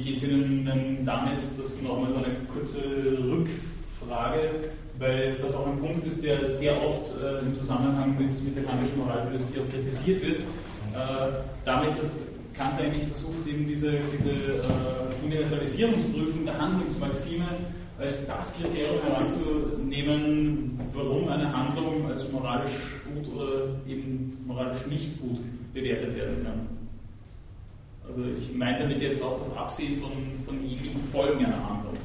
geht es Ihnen damit, das nochmal so eine kurze Rückfrage, weil das auch ein Punkt ist, der sehr oft äh, im Zusammenhang mit, mit der kantischen Moralphilosophie auch kritisiert wird, äh, damit, dass Kant eigentlich versucht, eben diese, diese äh, Universalisierungsprüfung der Handlungsmaxime als das Kriterium heranzunehmen, warum eine Handlung als moralisch gut oder eben moralisch nicht gut bewertet werden kann. Also ich meine damit jetzt auch das Absehen von, von jeglichen Folgen einer Handlung.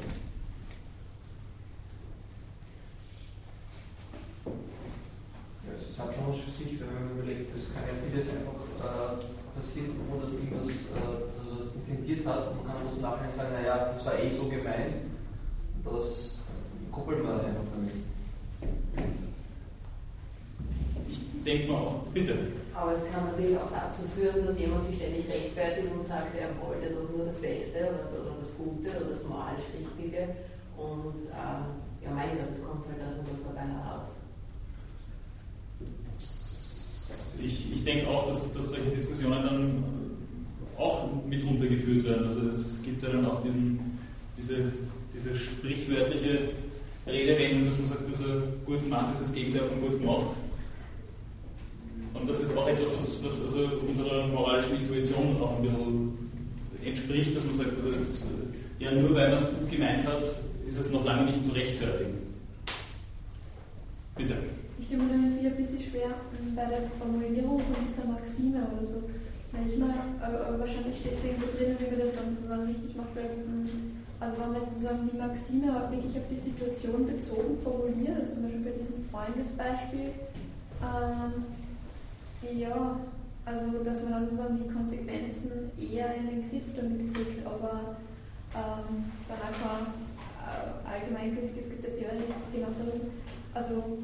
Ja, es hat schon was für sich, wenn man überlegt, das kann ja vieles einfach äh, passieren, wo das irgendwas äh, also intendiert hat. Man kann was nachher sagen, naja, das war eh so gemeint. Das koppelt man einfach damit. Ich denke mal auch, Bitte. Aber es kann natürlich auch dazu führen, dass jemand sich ständig rechtfertigt und sagt, er wollte doch nur das Beste oder, oder das Gute oder das moralisch Richtige. Und äh, ja, mein Gott, es kommt halt das und das dabei heraus. Ich, ich denke auch, dass, dass solche Diskussionen dann auch mit runtergeführt werden. Also es gibt ja dann auch diesen, diese, diese sprichwörtliche Redewendung, dass man sagt, dass ein guter Mann ist das Gegenteil von gut gemacht. Und das ist auch etwas, was, was also unserer moralischen Intuition auch ein bisschen entspricht, dass man sagt, also es, ja, nur weil man es gut gemeint hat, ist es noch lange nicht zu rechtfertigen. Bitte. Ich tue mir dann ein bisschen schwer bei der Formulierung von dieser Maxime oder so. Manchmal, aber wahrscheinlich steht es irgendwo drin, wie man das dann sozusagen richtig macht. Also wenn man sozusagen die Maxime wirklich auf die Situation bezogen formuliert, also zum Beispiel bei diesem Freundesbeispiel, ähm, ja, also dass man dann sozusagen die Konsequenzen eher in den Griff damit kriegt, aber ähm, dann einfach äh, allgemeingültiges Gesetz, ja, nicht genau so. Also,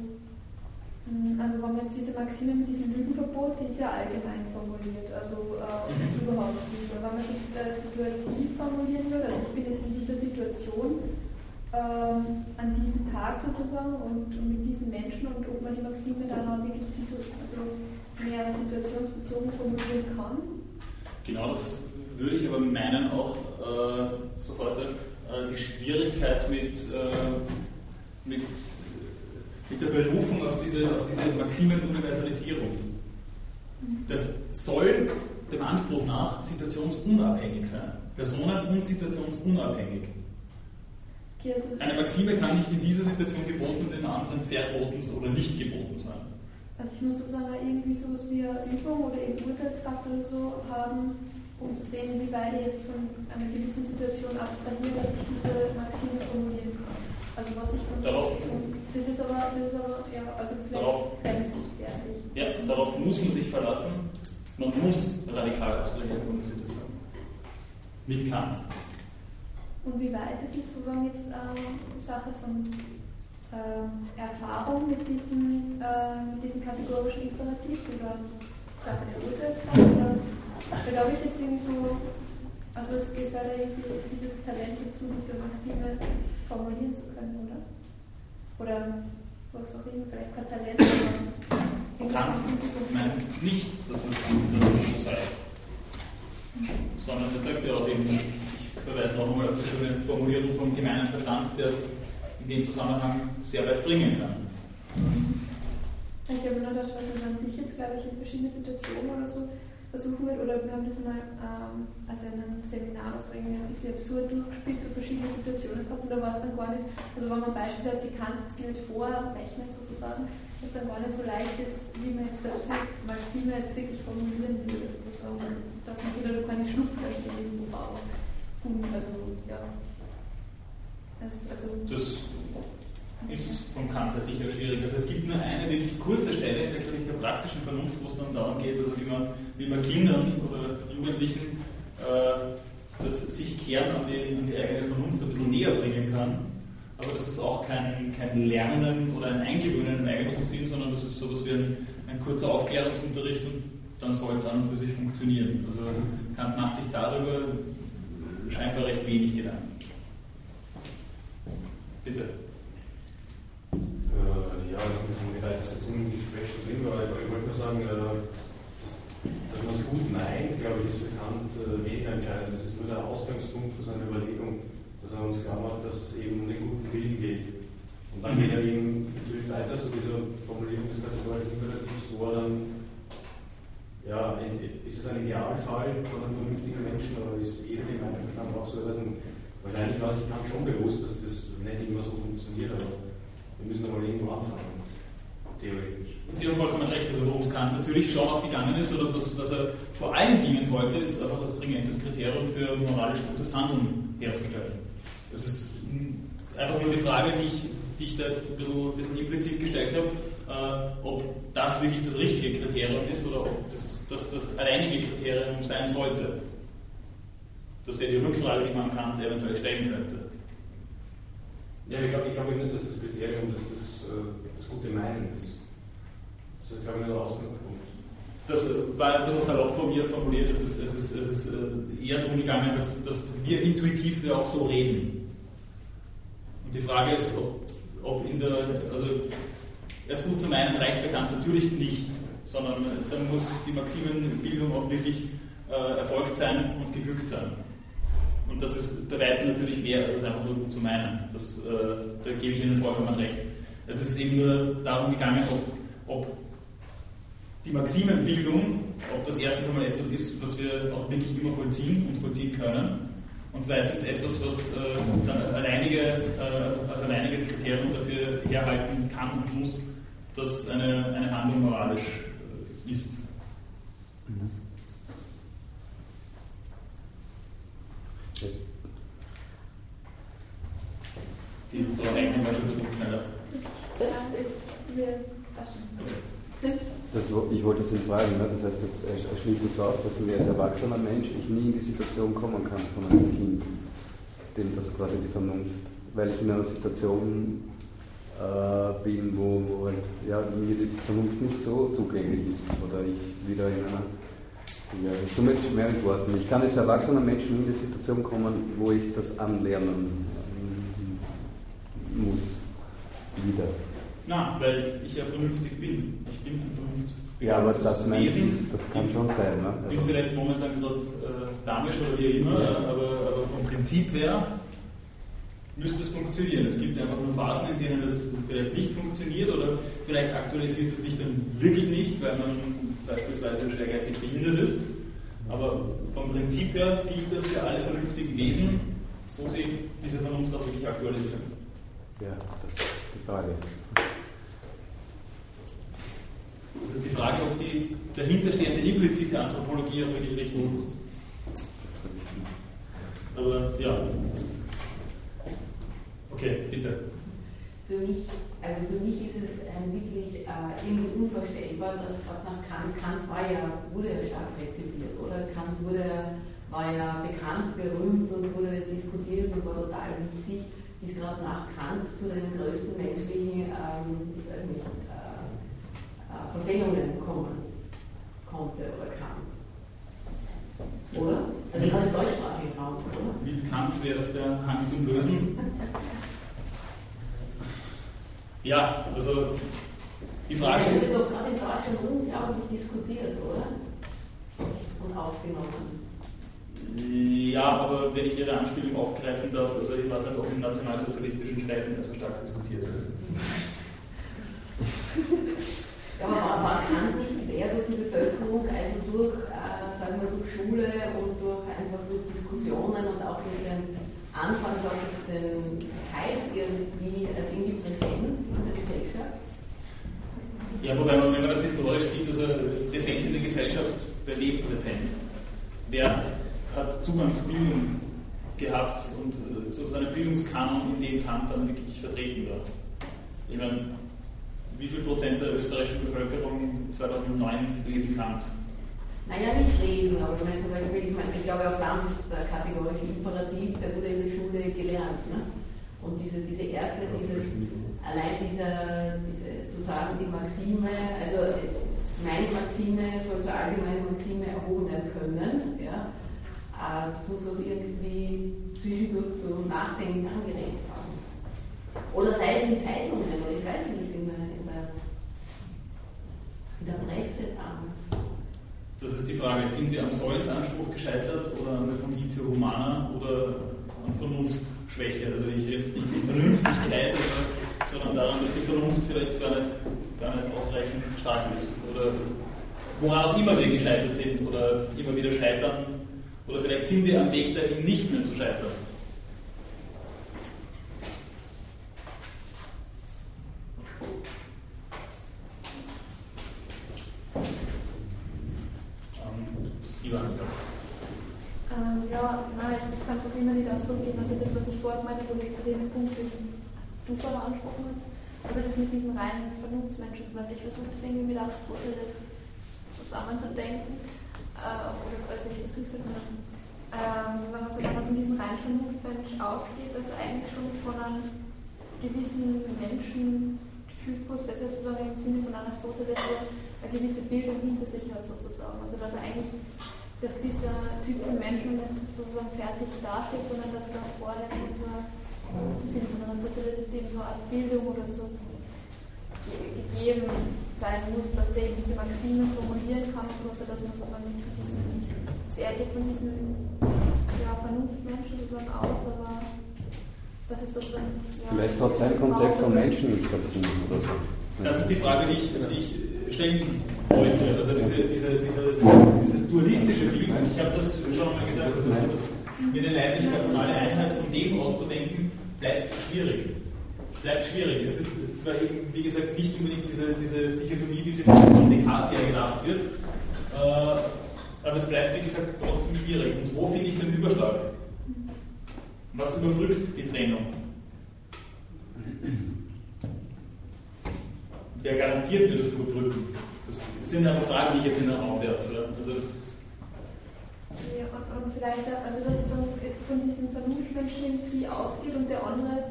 also wenn man jetzt diese Maxime mit diesem Lügenverbot, die ist ja allgemein formuliert, also äh, mhm. überhaupt nicht. wenn man es jetzt äh, situativ formulieren würde, also ich bin jetzt in dieser Situation, ähm, an diesem Tag sozusagen und, und, mit diesen Menschen und ob man die Maxime dann auch wirklich also mehr situationsbezogen formulieren kann. Genau, das würde ich aber meinen auch äh, sofort äh, die Schwierigkeit mit, äh, mit, mit der Berufung auf diese, auf diese Maximenuniversalisierung. Das soll dem Anspruch nach situationsunabhängig sein. Personen- und situationsunabhängig. Okay, also Eine Maxime kann nicht in dieser Situation geboten und in einer anderen verboten oder nicht geboten sein. Also ich muss so sagen, irgendwie sowas wie eine Übung oder eben Urteilskraft oder so haben, um zu sehen, wie weit ich jetzt von einer gewissen Situation abstrahiere, dass ich diese Maxime formulieren kann. Also was ich von darauf, das ist aber, das ist aber, ja, also darauf, grenzwertig. Ja, darauf muss man sich verlassen. Man muss radikal abstrahieren von der Situation. Mit Kant. Und wie weit ist es sozusagen jetzt ähm, Sache von ähm, Erfahrung mit diesem, äh, mit diesem kategorischen Imperativ oder Sache der Urteilskraft? Oder glaube ich jetzt irgendwie so, also es geht da irgendwie dieses Talent dazu, diese Maxime formulieren zu können, oder? Oder was auch immer, vielleicht kein Talent, aber. Kant meint nicht, dass es, dass es so sei. Sondern er sagt ja auch eben, ich verweise noch einmal auf die schöne Formulierung vom gemeinen Verstand, der es in dem Zusammenhang sehr weit bringen kann. Ich habe nur gedacht, was man sich jetzt, glaube ich, in verschiedenen Situationen oder so versuchen wird, oder wir haben das mal ähm, also in einem Seminar so irgendwie ein bisschen absurd durchgespielt, so verschiedene Situationen gehabt und da war es dann gar nicht, also wenn man Beispiele hat, die Kant jetzt nicht vorrechnet sozusagen, dass dann gar nicht so leicht ist, wie man jetzt selbst mit Maxime jetzt wirklich formulieren würde, sozusagen, dass man sich da keine Schlupflöcher irgendwo baut. Also, ja. Das, also, das ist vom Kant her sicher schwierig. Also es gibt nur eine wirklich kurze Stelle in der Kritik der praktischen Vernunft, wo es dann darum geht, also wie, man, wie man Kindern oder Jugendlichen äh, das sich Kehren an die, an die eigene Vernunft ein bisschen näher bringen kann. Aber das ist auch kein, kein Lernen oder ein Eingewöhnen im eigentlichen Sinn, sondern das ist so etwas wie ein, ein kurzer Aufklärungsunterricht und dann soll es an und für sich funktionieren. Also Kant macht sich darüber scheinbar recht wenig Gedanken. Bitte. Ja, wie weit das jetzt im Gespräch schon drin war, ich wollte nur sagen, äh, dass, dass man es gut meint, glaube ich, ist für Kant äh, weniger entscheidend. Das ist nur der Ausgangspunkt für seine Überlegung, dass er uns klar macht, dass es eben um den guten Willen geht. Und dann geht er eben natürlich weiter zu dieser Formulierung des kategorischen Imperativs, wo er dann, ja, ist es ein Idealfall von einem vernünftigen Menschen oder ist jeder gemeine Verstand auch so? Also, wahrscheinlich war sich Kant schon bewusst, dass das nicht immer so funktioniert, aber wir müssen aber irgendwo anfangen, theoretisch. Sie haben vollkommen recht, also worum es Kant natürlich schon auch gegangen ist, oder was, was er vor allen Dingen wollte, ist einfach das dringendes Kriterium für moralisch gutes Handeln herzustellen. Das ist einfach nur die Frage, die ich, die ich da jetzt ein bisschen, ein bisschen implizit gestellt habe, äh, ob das wirklich das richtige Kriterium ist oder ob das das, das alleinige Kriterium sein sollte. Das wäre die Rückfrage, die man Kant eventuell stellen könnte. Ja, ich glaube ich glaub nicht, dass das Kriterium das, das, äh, das gute Meinen ist. Das ist, glaube ich, nicht der Ausgangspunkt. das war ein bisschen salopp von mir formuliert, es ist, es ist, es ist äh, eher darum gegangen, dass, dass wir intuitiv wir auch so reden. Und die Frage ist, ob, ob in der, also erst gut zum einen reicht bekannt natürlich nicht, sondern dann muss die Maximenbildung auch wirklich äh, erfolgt sein und geglückt sein. Und das ist bei weitem natürlich mehr, als es einfach nur gut zu meinen. Das, äh, da gebe ich Ihnen vollkommen recht. Es ist eben nur darum gegangen, ob, ob die Maximenbildung, ob das erstens einmal etwas ist, was wir auch wirklich immer vollziehen und vollziehen können. Und zweitens etwas, was äh, dann als, alleinige, äh, als alleiniges Kriterium dafür herhalten kann und muss, dass eine, eine Handlung moralisch äh, ist. Mhm. Die Frau Engen war schon ein bisschen schneller. Das, ich wollte Sie fragen, ne? das heißt, das schließt es aus, dass wir als erwachsener Mensch ich nie in die Situation kommen kann von einem Kind, dem das quasi die Vernunft, weil ich in einer Situation äh, bin, wo, wo halt, ja, mir die Vernunft nicht so zugänglich ist oder ich wieder in einer ja, ich tue jetzt schwer mit. Ich kann als erwachsener Mensch nie in die Situation kommen, wo ich das anlernen muss. Wieder. Na, weil ich ja vernünftig bin. Ich bin ein vernünftig. Ja, aber das, das, Wesen, das kann schon sein. Ne? Also bin vielleicht momentan gerade äh, damisch oder wie immer, ja. aber, aber vom Prinzip her müsste es funktionieren. Es gibt einfach nur Phasen, in denen es vielleicht nicht funktioniert oder vielleicht aktualisiert es sich dann wirklich nicht, weil man beispielsweise schwergeistig behindert ist. Aber vom Prinzip her gilt das für alle vernünftigen Wesen, so sie diese Vernunft auch wirklich aktualisieren. Ja, das ist die Frage. Das ist die Frage, ob die dahinterstehende implizite Anthropologie auch wirklich richtig ist. Aber ja, Okay, bitte. Für mich, also für mich ist es ähm, wirklich äh, irgendwie unvorstellbar, dass gerade nach Kant, Kant war ja, wurde ja stark rezipiert, oder? Kant wurde, war ja bekannt, berühmt und wurde diskutiert und war total wichtig ist gerade nach Kant zu den größten menschlichen, ähm, ich weiß nicht, äh, äh, Verfehlungen kommen konnte oder kann. Oder? Also gerade im deutschsprachigen Raum, oder? Mit Kant wäre das der Hang zum Lösen. ja, also die Frage ist. Das wird doch gerade in Deutschland unglaublich diskutiert, oder? Und aufgenommen. Ja, aber wenn ich Ihre Anspielung aufgreifen darf, also ich weiß nicht, ob in nationalsozialistischen Kreisen so stark diskutiert wird. Ja, aber war Kant nicht mehr durch die Bevölkerung, also durch, äh, sagen wir, durch Schule und durch einfach durch Diskussionen und auch durch den Anfang, auch durch den Hype irgendwie, also irgendwie präsent in der Gesellschaft? Ja, wobei man, wenn man das historisch sieht, also präsent in der Gesellschaft, wer lebt präsent? Wer hat Zugang zu Bildung gehabt und äh, so einen Bildungskanon, in dem Kant dann wirklich vertreten war. Ich meine, wie viel Prozent der österreichischen Bevölkerung 2009 lesen Kant? Naja, nicht lesen, aber ich meine zum Beispiel, ich, meine, ich glaube auch Kant, der kategorische Imperativ, der wurde in der Schule gelernt. Ne? Und diese, diese erste, dieses, allein dieser, diese, zu sagen, die Maxime, also meine Maxime soll zur allgemeinen Maxime erhoben werden können, ja? äh, das muss man irgendwie zwischendurch zum Nachdenken angeregt haben. Oder sei es in Zeitungen, oder ich weiß nicht, in der, der, Presse damals. Das ist die Frage, sind wir am Sollensanspruch gescheitert oder an der Conditio Humana oder an Vernunftschwäche? Also ich rede jetzt nicht von Vernünftigkeit, sondern daran, dass die Vernunft vielleicht gar nicht, gar nicht ausreichend stark ist. Oder woran auch immer wir gescheitert sind oder immer wieder scheitern, oder vielleicht sind wir am Weg dahin, nicht mehr zu scheitern. Ähm, ja, nein, ich kann es auch immer nicht ausprobieren. Also das, was ich vorher wo du zu dem Punkt, den du vorher angesprochen hast, also das mit diesen reinen Vernunftsmenschen, ich versuche das irgendwie mit Aristoteles zusammenzudenken äh, oder quasi ich versuche es halt ähm, sozusagen, also man von diesem rein Vernunftmensch ausgeht, also eigentlich schon von einem gewissen Menschentypus, das ist sozusagen im Sinne von Aristoteles, eine gewisse Bildung hinter sich hat sozusagen. Also dass er eigentlich, dass dieser Typ von Menschen nicht sozusagen fertig dasteht, sondern dass da vorne so im Sinne von Aristoteles jetzt eben so eine Art Bildung oder so gegeben sein muss, dass der eben diese Maxime formulieren kann und so, dass man sozusagen nicht diesen, also er geht von diesen ja, Vernunftmenschen sozusagen aus, aber das ist das dann. Ja, Vielleicht hat sein Konzept von Menschen nicht ganz oder so. Das ist die Frage, die ich, die ich stellen wollte. Also diese, diese, diese, dieses dualistische Bild, ich habe das schon mal gesagt, also das, mir eine leiblich-personale Einheit von dem auszudenken, bleibt schwierig bleibt schwierig. Es ist zwar eben, wie gesagt, nicht unbedingt diese, diese Dichotomie, wie sie von Descartes her gedacht wird, äh, aber es bleibt, wie gesagt, trotzdem schwierig. Und wo finde ich den Überschlag? Was überbrückt die Trennung? Wer garantiert mir das Überbrücken? Das sind einfach Fragen, die ich jetzt in den Raum werfe. Also das ja, und, und vielleicht, also dass es jetzt von diesen Vernunftmenschen irgendwie ausgeht und der andere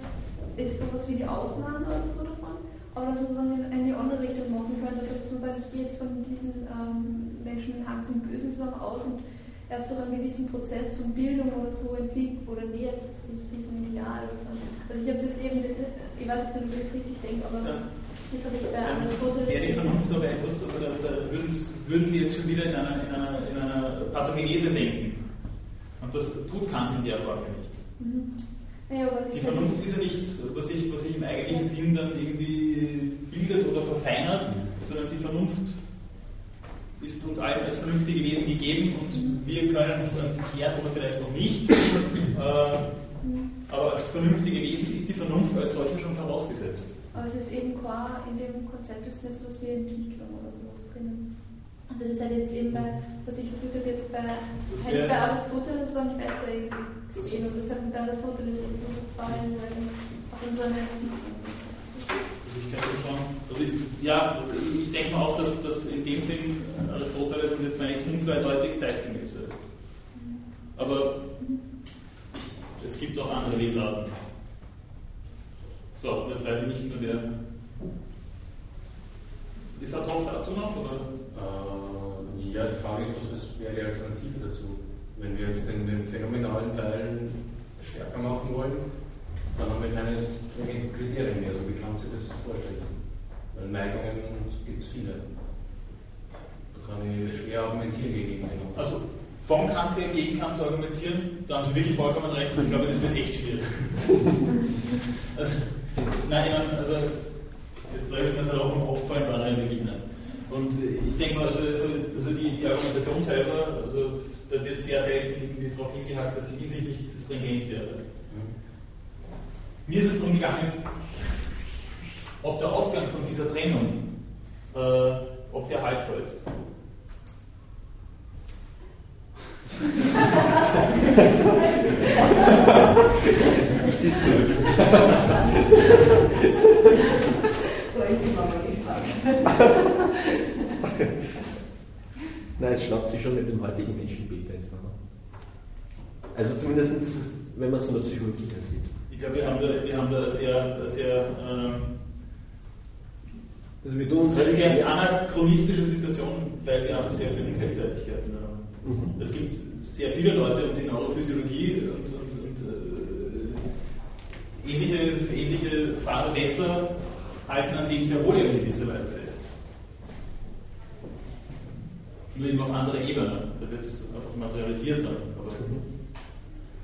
ist sowas wie die Ausnahme oder so davon, aber dass man so in eine andere Richtung machen kann, dass man sagt, ich gehe jetzt von diesen ähm, Menschen mit Hang zum Bösen so aus und erst durch einen gewissen Prozess von Bildung oder so entwickelt oder nähert sich diesem Ideal oder so. Also ich habe das eben, das, ich weiß jetzt nicht, ob ich das richtig denke, aber ja. Das habe ich bei ja, Aristoteles. Wäre die Vernunft aber etwas, also da, da würden, Sie jetzt schon wieder in einer, in einer, in einer Pathogenese denken. Und das tut Kant in der Form nicht. Mhm. Ja, die Vernunft ist ja nichts, was sich, was sich im eigentlichen Sinn dann irgendwie bildet oder verfeinert, sondern die Vernunft ist uns allen als vernünftige Wesen gegeben und wir können uns an sie kehren oder vielleicht noch nicht. Äh, aber als vernünftige Wesen ist die Vernunft als solche schon vorausgesetzt. Aber es ist eben qua in dem Konzept jetzt nicht so was wie Entwicklung oder sowas drinnen. Also das hat jetzt eben bei, was ich versucht habe, jetzt bei, hätte ich bei Aristoteles so besser gesehen und das hat bei Aristoteles eben gefallen, weil auch in so einer Entwicklung. Also ich kann schon, also ich, ja, ich denke mal auch, dass, dass in dem Sinn Aristoteles und jetzt meine ich es unzweideutig zeitgemäßer ist. Aber ich, es gibt auch andere Lesarten. So, jetzt weiß ich nicht mehr, wer. Ist Talk dazu noch? Oder? Äh, ja, die Frage ist, was wäre die Alternative dazu? Wenn wir jetzt den, den phänomenalen Teil stärker machen wollen, dann haben wir keine stringenten Kriterien mehr, so wie kannst du das vorstellen? Weil Neigungen gibt es viele. Da kann ich schwer argumentieren gegen den. Also vom Kant gegen Kant zu argumentieren, da haben Sie wirklich vollkommen recht. Ich glaube, das wird echt schwierig. also, nein, ich meine, also jetzt soll ich es mir auch im Kopf fallen, er wirklich nicht. Und ich denke mal, also, also, also die, die, Argumentation selber, also da wird sehr selten irgendwie darauf hingehakt, dass sie in sich nicht stringent wäre. Mir ist es darum gegangen, ob der Ausgang von dieser Trennung, äh, ob der Halt hält. Ich zieh's zurück. so, jetzt sind wir mal gespannt. Nein, es schlagt sich schon mit dem heutigen Menschenbild einfach. Also zumindest, wenn man es von der Psychologie her sieht. Ich glaube, wir haben da, wir haben da eine sehr, sehr, ähm, also wir tun uns eine sehr anachronistische Situation, weil wir einfach sehr viele Ungleichzeitigkeiten haben. Mhm. Es gibt sehr viele Leute und die Neurophysiologie und, und, und äh, ähnliche, ähnliche Fahrradesser halten an dem sehr wohl in gewisser Weise fest nur eben auf anderer Ebene. Da wird es einfach materialisiert dann. Aber,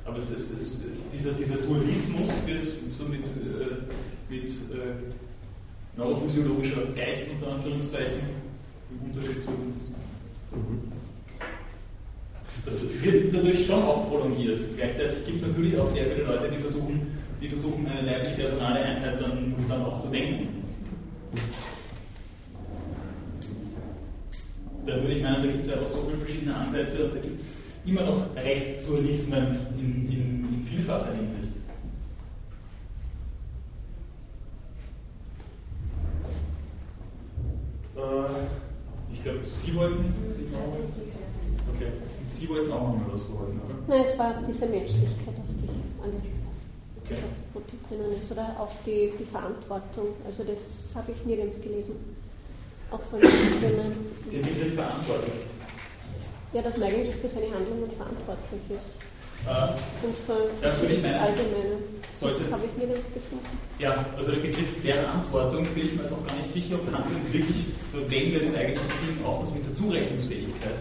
aber es ist, es, dieser, dieser Dualismus wird so mit, äh, mit äh, neurophysiologischer Geist unter Anführungszeichen im Unterschied zu. Das wird dadurch schon auch prolongiert. Gleichzeitig gibt es natürlich auch sehr viele Leute, die versuchen, die versuchen eine leiblich-personale Einheit dann, dann auch zu denken. Da würde ich meinen, da gibt es einfach so viele verschiedene Ansätze und da gibt es immer noch Restdualismen in, in, in vielfacher Hinsicht. Äh, ich glaube, Sie wollten. Sie okay. Sie wollten auch noch mal was vorhalten, oder? Nein, es war diese Menschlichkeit, auf die ich angesprochen okay. die drinnen ist, oder auch die, die Verantwortung. Also das habe ich nirgends gelesen. Auch von den Den Begriff verantwortlich. Ja, dass man eigentlich für seine Handlungen verantwortlich ist. Äh, Und für Das würde ich meinen. Allgemeine. Sollte das habe ich mir nicht gefunden. Ja, also der Begriff Verantwortung bin ich mir jetzt auch gar nicht sicher, ob Handlung wirklich verwendet im eigentlichen Sinn auch das mit der Zurechnungsfähigkeit.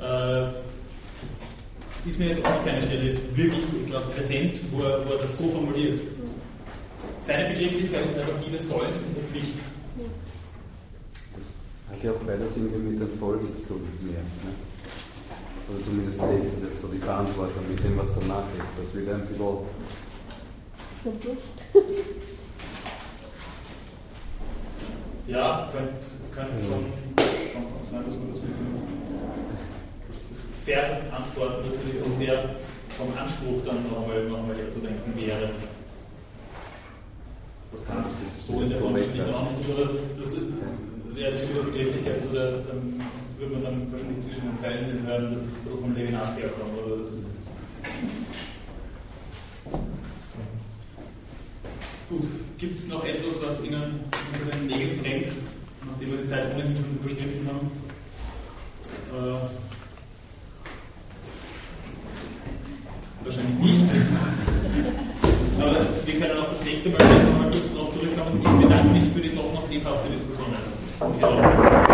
Äh, ist mir jetzt auch keine Stelle jetzt wirklich ich glaub, präsent, wo er, wo er das so formuliert. Seine Begrifflichkeit ist einfach die des Sollens und der Pflicht. Hat ja auch beides irgendwie mit den Folgen zu tun, mehr. Ne? Oder zumindest sehe ich jetzt so die Verantwortung mit dem, was danach ist. Das wird ein Ist nicht wurscht. Ja, könnte, könnte schon, schon sein, dass man das mit dem das, Verantworten natürlich auch sehr vom Anspruch dann noch einmal, noch einmal herzudenken wäre. Das kann ich so in der Form nicht auch nicht. Das jetzt wieder Begrifflichkeit, also da, dann würde man dann wahrscheinlich zwischen den Zeilen hören, dass ich von Levinas herkomme. Oder das Gut, gibt es noch etwas, was Ihnen unter den Nägeln brennt, nachdem wir die Zeit ohnehin schon überschritten haben? Äh, wahrscheinlich nicht. Aber wir können auch das nächste Mal noch mal kurz darauf zurückkommen. Ich bedanke mich für die doch noch lebhafte Diskussion. Also,